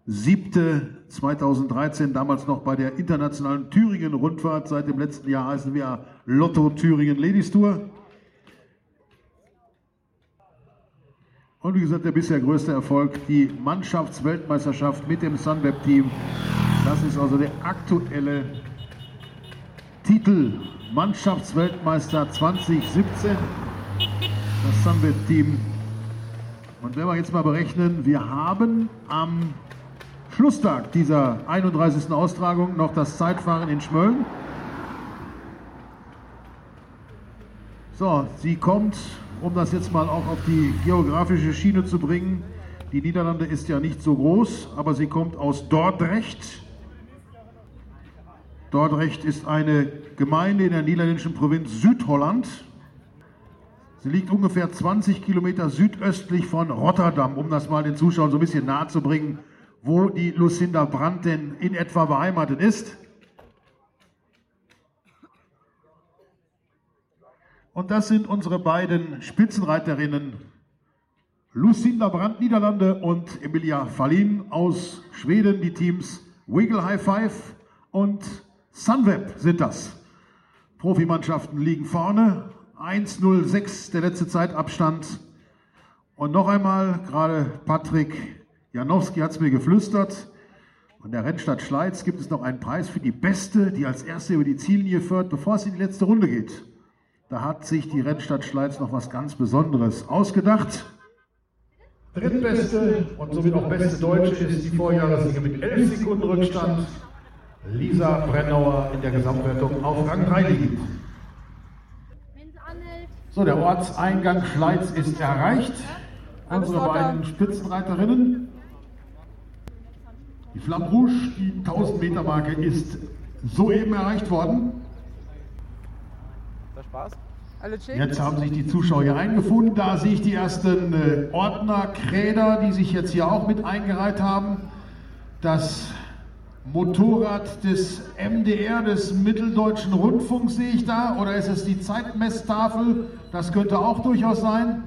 siebte 2013 damals noch bei der internationalen Thüringen-Rundfahrt. Seit dem letzten Jahr heißen wir Lotto Thüringen Ladies Tour. Und wie gesagt, der bisher größte Erfolg, die Mannschaftsweltmeisterschaft mit dem Sunweb-Team. Das ist also der aktuelle Titel Mannschaftsweltmeister 2017. Das Sunweb-Team. Und wenn wir jetzt mal berechnen, wir haben am Schlusstag dieser 31. Austragung noch das Zeitfahren in Schmölln. So, sie kommt um das jetzt mal auch auf die geografische Schiene zu bringen. Die Niederlande ist ja nicht so groß, aber sie kommt aus Dordrecht. Dordrecht ist eine Gemeinde in der niederländischen Provinz Südholland. Sie liegt ungefähr 20 Kilometer südöstlich von Rotterdam, um das mal den Zuschauern so ein bisschen nahe zu bringen, wo die Lucinda Brandt denn in etwa beheimatet ist. Und das sind unsere beiden Spitzenreiterinnen Lucinda Brandt, Niederlande und Emilia Fallin aus Schweden. Die Teams Wiggle High Five und Sunweb sind das. Profimannschaften liegen vorne. 1,06 der letzte Zeitabstand. Und noch einmal, gerade Patrick Janowski hat es mir geflüstert. Von der Rennstadt Schleiz gibt es noch einen Preis für die Beste, die als Erste über die Ziellinie führt, bevor es in die letzte Runde geht. Da hat sich die Rennstadt Schleiz noch was ganz Besonderes ausgedacht. Drittbeste und somit auch beste Deutsche ist die Vorjahressieger mit 11 Sekunden Rückstand. Lisa Brennauer in der Gesamtwertung auf Rang 3 liegt. So, der Ortseingang Schleiz ist erreicht. Unsere beiden Spitzenreiterinnen. Die Flamme Rouge, die 1000 Meter Marke, ist soeben erreicht worden. Spaß? Alle chill? Jetzt haben sich die Zuschauer hier eingefunden. Da sehe ich die ersten äh, Ordnerkräder, die sich jetzt hier auch mit eingereiht haben. Das Motorrad des MDR, des Mitteldeutschen Rundfunks, sehe ich da. Oder ist es die Zeitmesstafel? Das könnte auch durchaus sein.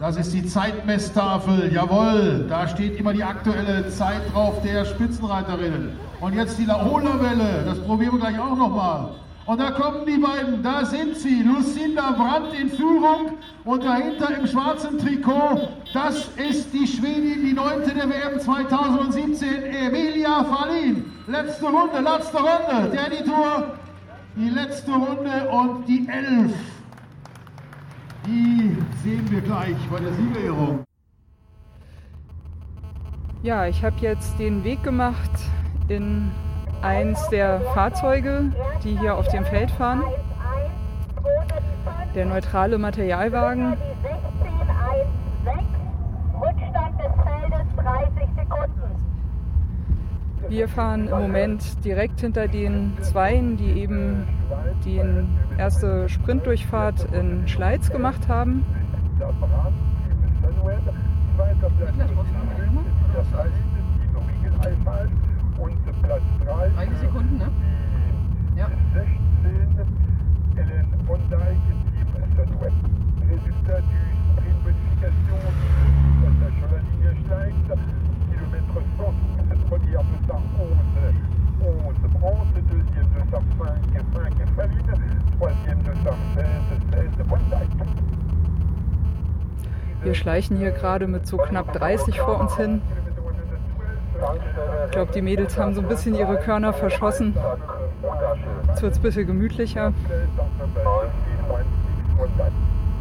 Das ist die Zeitmesstafel, jawohl. Da steht immer die aktuelle Zeit drauf der Spitzenreiterinnen. Und jetzt die Laola-Welle, das probieren wir gleich auch nochmal. Und da kommen die beiden, da sind sie. Lucinda Brandt in Führung und dahinter im schwarzen Trikot, das ist die Schwedin, die neunte der WM 2017, Emilia Fallin. Letzte Runde, letzte Runde, der die Tour, die letzte Runde und die Elf. Die sehen wir gleich bei der Siegerehrung. Ja, ich habe jetzt den Weg gemacht in eins der Fahrzeuge, die hier auf dem Feld fahren. Der neutrale Materialwagen. Wir fahren im Moment direkt hinter den Zweien, die eben die erste Sprintdurchfahrt in Schleiz gemacht haben. und Platz 3. 30 Sekunden, ne? Ja. 16, Hélène von Dijk, Team Sunweb. Résultat du sprint modification du passage sur la ligne Schleiz, kilomètre 112, première 211, 11 Brandt, deuxième 205, 5 Faline, troisième 216, 16 Von Dijk. Wir schleichen hier gerade mit so knapp 30 vor uns hin. Ich glaube, die Mädels haben so ein bisschen ihre Körner verschossen. Jetzt wird es ein bisschen gemütlicher.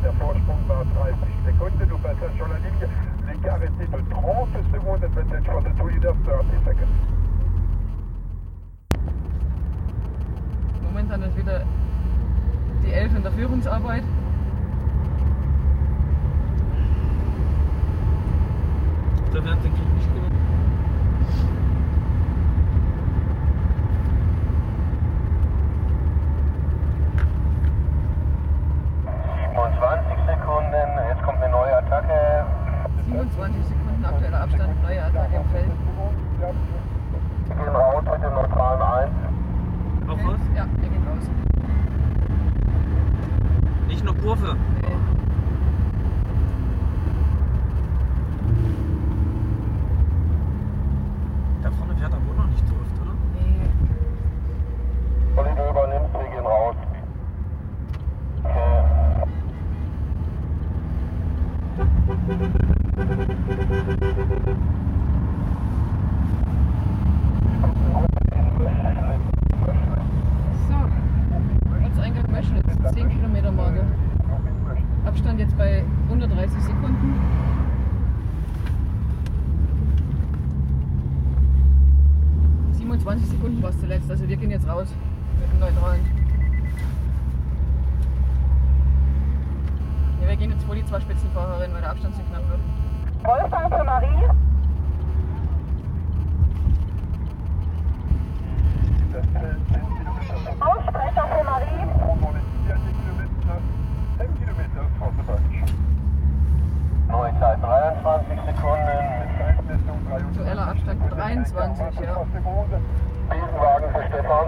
Der Vorsprung war 30 Sekunden. Du passage sur la ligne. L'écart était de 30 secondes. Advantage for the two leaders, 30 seconds. Momentan ist wieder die Elf in der Führungsarbeit. Da werden den Krieg nicht gewonnen. 27 Sekunden, jetzt kommt eine neue Attacke. 27 Sekunden aktueller Abstand, neue Attacke im Feld. Wir gehen raus mit dem neutralen 1. Auf was? Ja, wir gehen raus. Nicht nur Kurve. Nee. Da vorne fährt er wohl noch nicht so oft, oder? Nee. Olli, du übernimmst, wir gehen raus. Okay. So, Ortseingang Meschlitz, 10 Kilometer Marke. Abstand jetzt bei unter 30 Sekunden. ...27 Sekunden war es zuletzt, also wir gehen jetzt raus mit dem Neutralen. Ja, wir gehen jetzt vor die zwei Spitzenfahrerinnen, weil der Abstand zu knapp wird. Wolfgang für Marie. Aussprecher für Marie. Neuzeit 23 Sekunden mit Zeitmessung 23. Aktueller Abstand 23, ja. Besenwagen für Stefan.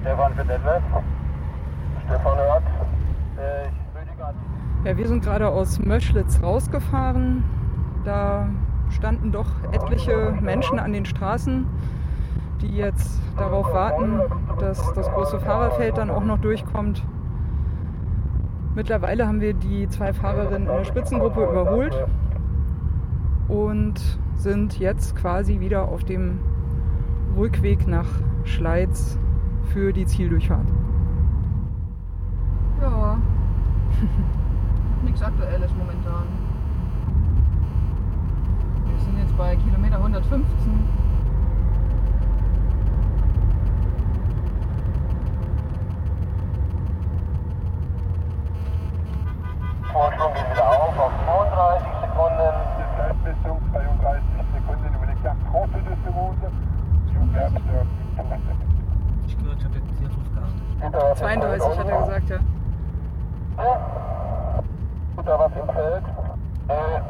Stefan für Detlef. Stefan hört. Äh, ich würde gerade. Ja, wir sind gerade aus Möschlitz rausgefahren. Da standen doch etliche Menschen an den Straßen, die jetzt darauf warten, dass das große Fahrerfeld dann auch noch durchkommt. Mittlerweile haben wir die zwei Fahrerinnen in der Spitzengruppe überholt. und sind jetzt quasi wieder auf dem Rückweg nach Schleiz für die Zieldurchfahrt. Ja. Nichts Aktuelles momentan. Wir sind jetzt bei Kilometer 115. Vorsprung geht wieder auf auf 32 Sekunden. Zeitmessung 32 Sekunden über die Carte 30 de seconde. Zugabstör. Ich gehört, ich habe jetzt hier drauf geachtet. 32 hat er gesagt, ja. Guter was im Feld. Äh,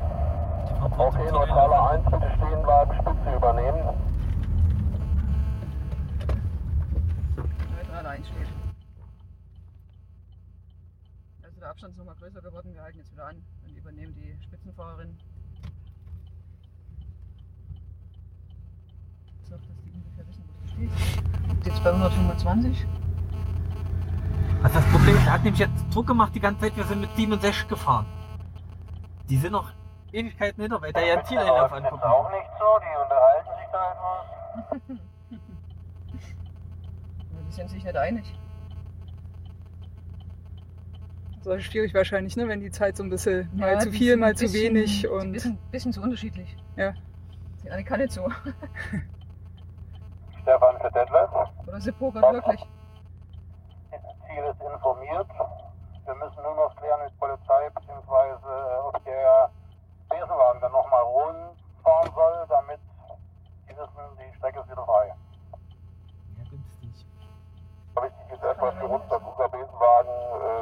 Okay, neutraler 1, bitte stehen bleiben, Spitze übernehmen. Neutrale 1 steht. Also der Abstand ist nochmal größer geworden. Wir halten jetzt wieder an und übernehmen die Spitzenfahrerin. Ich sag, dass die ungefähr wissen, wo sie steht. Jetzt bei 125. Also das Ist, nämlich jetzt Druck gemacht die ganze Zeit, wir sind mit 67 gefahren. Die sind noch Ewigkeiten hinter, weil da ja ein Zieleinlauf angucken. Auch nicht so, die unterhalten sich da etwas. Ja, Die sind sich nicht einig. Das ist schwierig wahrscheinlich, ne? wenn die Zeit so ein bisschen Ja, mal zu viel, mal ein zu bisschen- wenig sind Ein und bisschen, bisschen zu unterschiedlich. ja. Die eine kann nicht so. Stefan für Detlef. Oder sie pokert wirklich. Ist informiert. Wir müssen nur noch klären mit Polizei, beziehungsweise ob der Besenwagen dann nochmal rumfahren soll, damit die wissen, die Strecke ist wieder frei. Ja, günstig. Wichtig ist erstmal für uns, dass unser Besenwagen äh,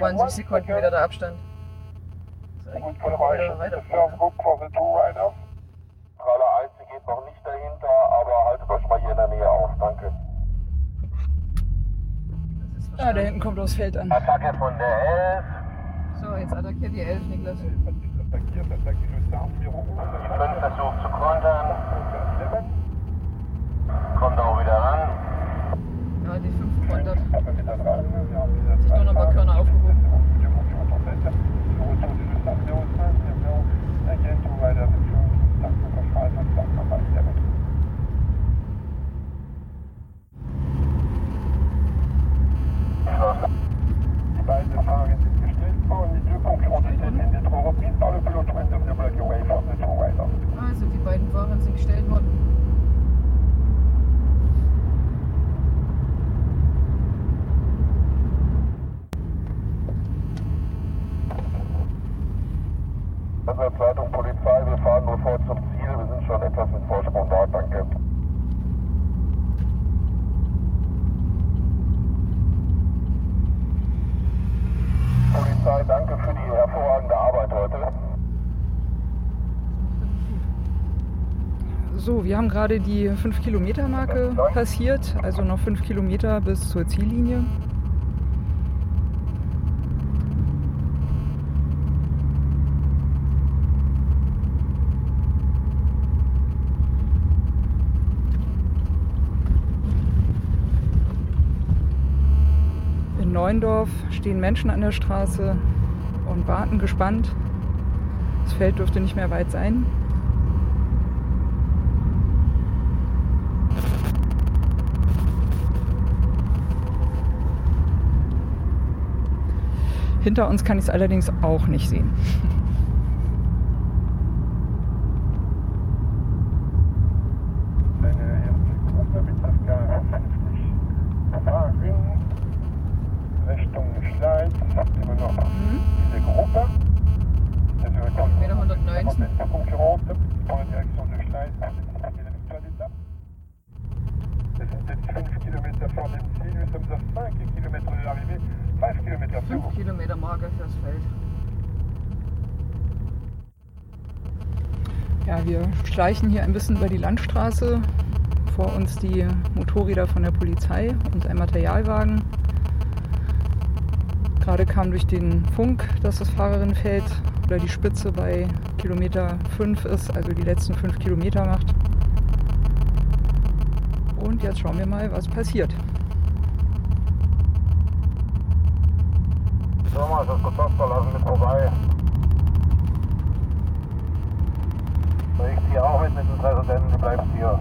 20 Sekunden wieder der Abstand. So, ich wieder weiterfahren. Strahler 1, sie geht noch nicht dahinter, aber haltet euch mal hier in der Nähe auf. Danke. Ah, da hinten kommt das Feld an. Attacke von der 11. So, jetzt attackiert die 11, Niklas. Haben gerade die 5-Kilometer-Marke passiert, also noch 5 Kilometer bis zur Ziellinie. In Neuendorf stehen Menschen an der Straße und warten gespannt. Das Feld dürfte nicht mehr weit sein. Hinter uns kann ich es allerdings auch nicht sehen. Eine erste Gruppe mit ca. 50 Wagen Richtung Schleiz. Immer noch diese Gruppe. Meter 119. La concurrente dans la direction de Schleiz. C'est la victoire d'étape. Es sind jetzt 5 Kilometer vor dem Ziel. Wir sind à 5 Kilometer de l'arrivée. 5 Kilometer 5 Kilometer Marke fürs Feld. Ja, wir schleichen hier ein bisschen über die Landstraße. Vor uns die Motorräder von der Polizei und ein Materialwagen. Gerade kam durch den Funk, dass das Fahrerinnenfeld oder die Spitze bei Kilometer 5 ist, also die letzten 5 Kilometer macht. Und jetzt schauen wir mal, was passiert. Thomas, das Kontaktball lassen mit vorbei. Ziehe auch mit mit dem Präsidenten, du bleibst hier.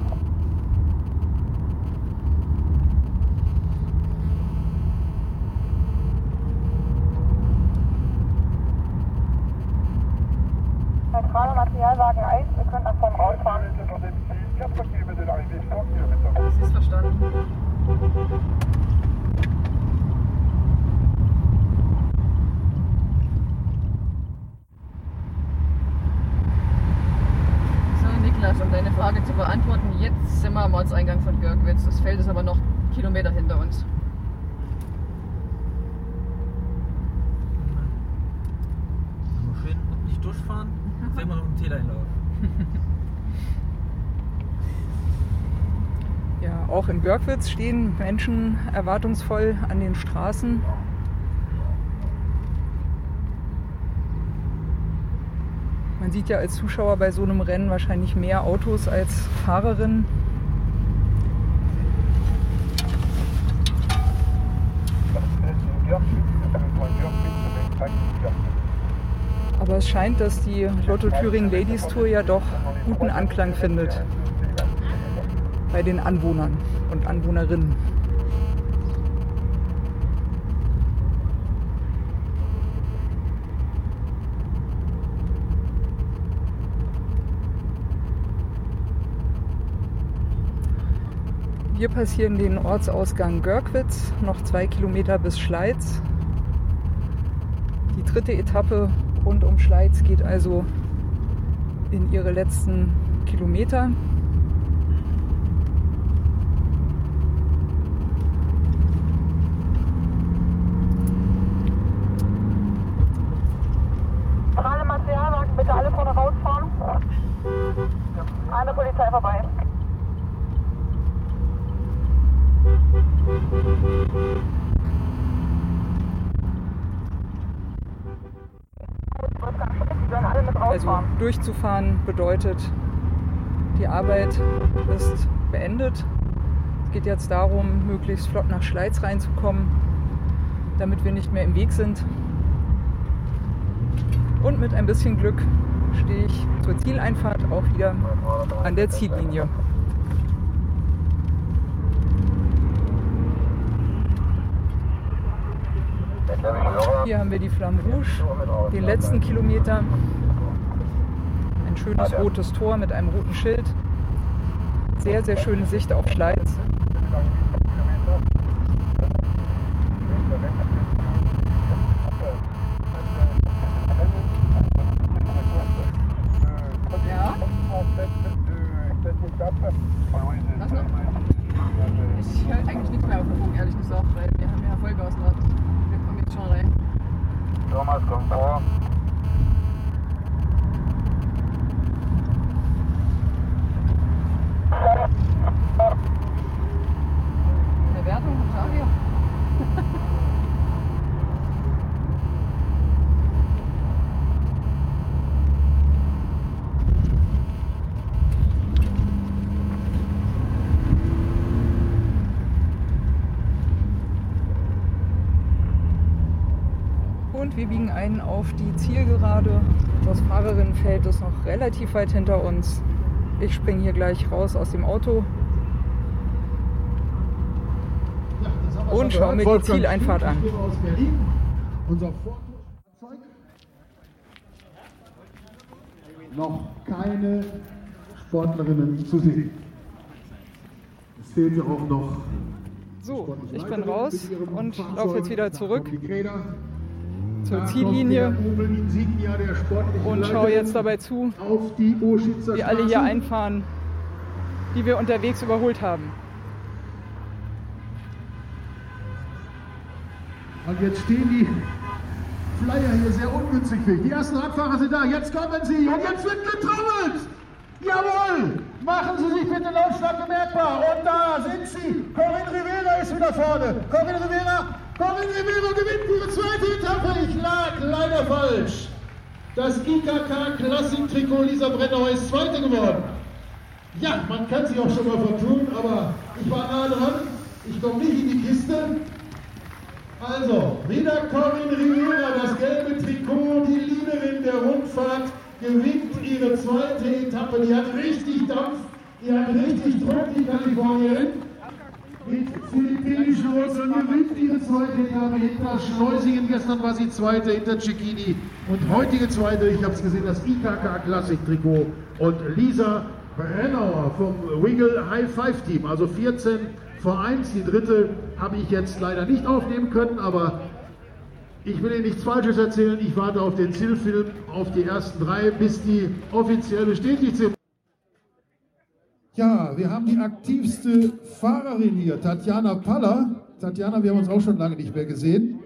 Zentrale Materialwagen 1, wir können nach vorne rausfahren. Das ist verstanden. So, Niklas, um deine Frage zu beantworten, jetzt sind wir am Ortseingang von Görgwitz. Das Feld ist aber noch Kilometer hinter uns. Wir schön nicht durchfahren, sehen wir noch einen Täleinlauf. Ja, auch in Görgwitz stehen Menschen erwartungsvoll an den Straßen. Man sieht ja als Zuschauer bei so einem Rennen wahrscheinlich mehr Autos als Fahrerinnen. Aber es scheint, dass die Lotto Thüringen Ladies Tour ja doch guten Anklang findet bei den Anwohnern und Anwohnerinnen. Wir passieren den Ortsausgang Görgwitz, noch zwei Kilometer bis Schleiz. Die dritte Etappe rund um Schleiz geht also in ihre letzten Kilometer. Zentrale Materialwagen, bitte alle vorne rausfahren. Eine Polizei vorbei. Die sollen alle mit Also rausfahren. Durchzufahren bedeutet, die Arbeit ist beendet. Es geht jetzt darum, möglichst flott nach Schleiz reinzukommen, damit wir nicht mehr im Weg sind. Und mit ein bisschen Glück stehe ich zur Zieleinfahrt auch wieder an der Ziellinie. Hier haben wir die Flamme Rouge, den letzten Kilometer. Schönes rotes Tor mit einem roten Schild. Sehr, sehr schöne Sicht auf Schleiz. Ja? Was noch? Ich höre eigentlich nichts mehr auf dem Funk, ehrlich gesagt, weil wir haben ja Vollgas drauf. Wir kommen jetzt schon rein. Thomas, komm vor. Eine Wertung vom Tag hier. Und wir biegen ein auf die Zielgerade. Das Fahrerinnenfeld ist noch relativ weit hinter uns. Ich springe hier gleich raus aus dem Auto und schaue mir die Zieleinfahrt an. Noch keine Sportlerinnen zu sehen. Es fehlt ja auch noch. So, ich bin raus und laufe jetzt wieder zurück zur Ziellinie und schaue jetzt dabei zu, wie alle hier einfahren, die wir unterwegs überholt haben. Und jetzt stehen die Flyer hier sehr ungünstig. Die ersten Radfahrer sind da, jetzt kommen sie und jetzt wird getrommelt! Jawohl! Machen Sie sich bitte lautstark bemerkbar. Und da sind Sie. Corinne Rivera ist wieder vorne. Corinne Rivera Corinne Rivera gewinnt ihre zweite Etappe. Ich lag leider falsch. Das IKK Classic Trikot Lisa Brennauer ist Zweite geworden. Ja, man kann sich auch schon mal vertun, aber ich war nah dran. Ich komme nicht in die Kiste. Also, wieder Corinne Rivera, das gelbe Trikot, die Leaderin der Rundfahrt, gewinnt ihre zweite Etappe. Die hat richtig Dampf, die hat richtig Druck, die Kalifornierin. Mit philippinischen Wurzeln gewinnt ihre zweite Etappe hinter Schleusingen. Gestern war sie zweite hinter Cecchini und heutige zweite, ich habe es gesehen, das IKK Classic Trikot und Lisa Brennauer vom Wiggle High Five Team, also 14 vor 1. Die dritte habe ich jetzt leider nicht aufnehmen können, aber ich will Ihnen nichts Falsches erzählen. Ich warte auf den Zielfilm, auf die ersten drei, bis die offiziell bestätigt sind. Ja, wir haben die aktivste Fahrerin hier, Tatjana Paller. Tatjana, wir haben uns auch schon lange nicht mehr gesehen.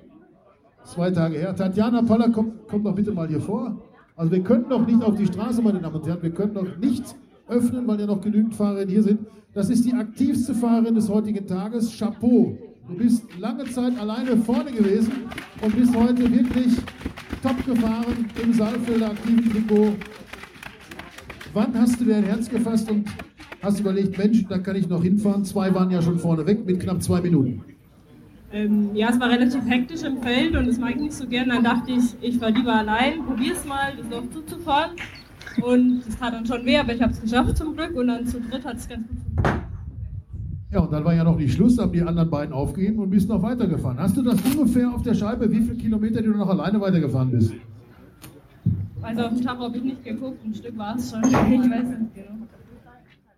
Zwei Tage her. Tatjana Paller, kommt, kommt doch bitte mal hier vor. Also wir können noch nicht auf die Straße, meine Damen und Herren. Wir können noch nicht öffnen, weil ja noch genügend Fahrerinnen hier sind. Das ist die aktivste Fahrerin des heutigen Tages. Chapeau. Du bist lange Zeit alleine vorne gewesen und bist heute wirklich top gefahren im Saalfelder aktiven Trikot. Wann hast du dir ein Herz gefasst und hast überlegt, Mensch, da kann ich noch hinfahren? Zwei waren ja schon vorne weg mit knapp zwei Minuten. Ähm, ja, es war relativ hektisch im Feld und das mag ich nicht so gern. Dann dachte ich, ich war lieber allein, probier's mal, das Loch zuzufahren. Und es tat dann schon weh, aber ich habe es geschafft zum Glück und dann zu dritt hat es ganz gut funktioniert. Ja, und dann war ja noch nicht Schluss, haben die anderen beiden aufgegeben und bist noch weitergefahren. Hast du das ungefähr auf der Scheibe, wie viele Kilometer die du noch alleine weitergefahren bist? Also auf dem Tacho habe ich nicht geguckt, ein Stück war es schon. Ich weiß nicht genau.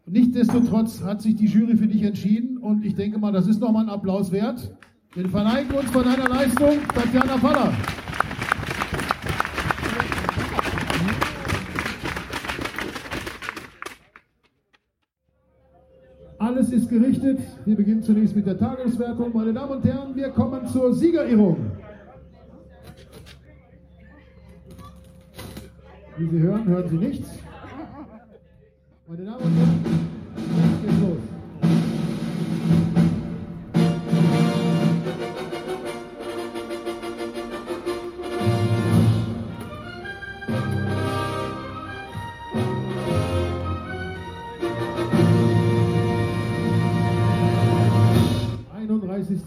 Nichtsdestotrotz hat sich die Jury für dich entschieden und ich denke mal, das ist nochmal ein Applaus wert. Wir verneigen uns von deiner Leistung, Tatjana Paller. Alles ist gerichtet. Wir beginnen zunächst mit der Tageswertung. Meine Damen und Herren, wir kommen zur Siegerehrung. Wie Sie hören, hören Sie nichts. Meine Damen und Herren, jetzt geht's los.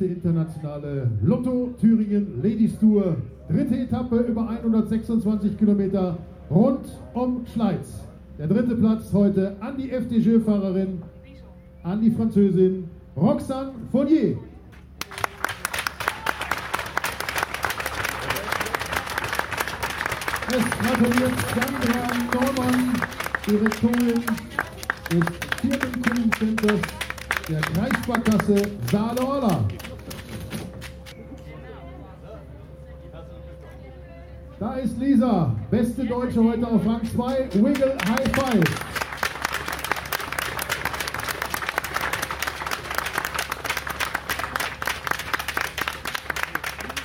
internationale Lotto Thüringen Ladies Tour. Dritte Etappe über 126 Kilometer rund um Schleiz. Der dritte Platz heute an die FDJ-Fahrerin, an die Französin Roxane Fournier. Es gratuliert Sandra Norman, Direktorin des Firmenkundencenters der Kreissparkasse Saale-Orla. Ist Lisa, beste Deutsche heute auf Rang 2, Wiggle High Five.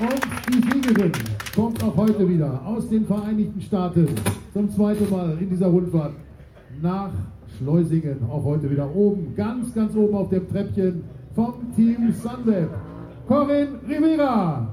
Und die Siegerin kommt auch heute wieder aus den Vereinigten Staaten zum zweiten Mal in dieser Rundfahrt nach Schleusingen. Auch heute wieder oben, ganz, ganz oben auf dem Treppchen vom Team Sunweb. Corinne Rivera.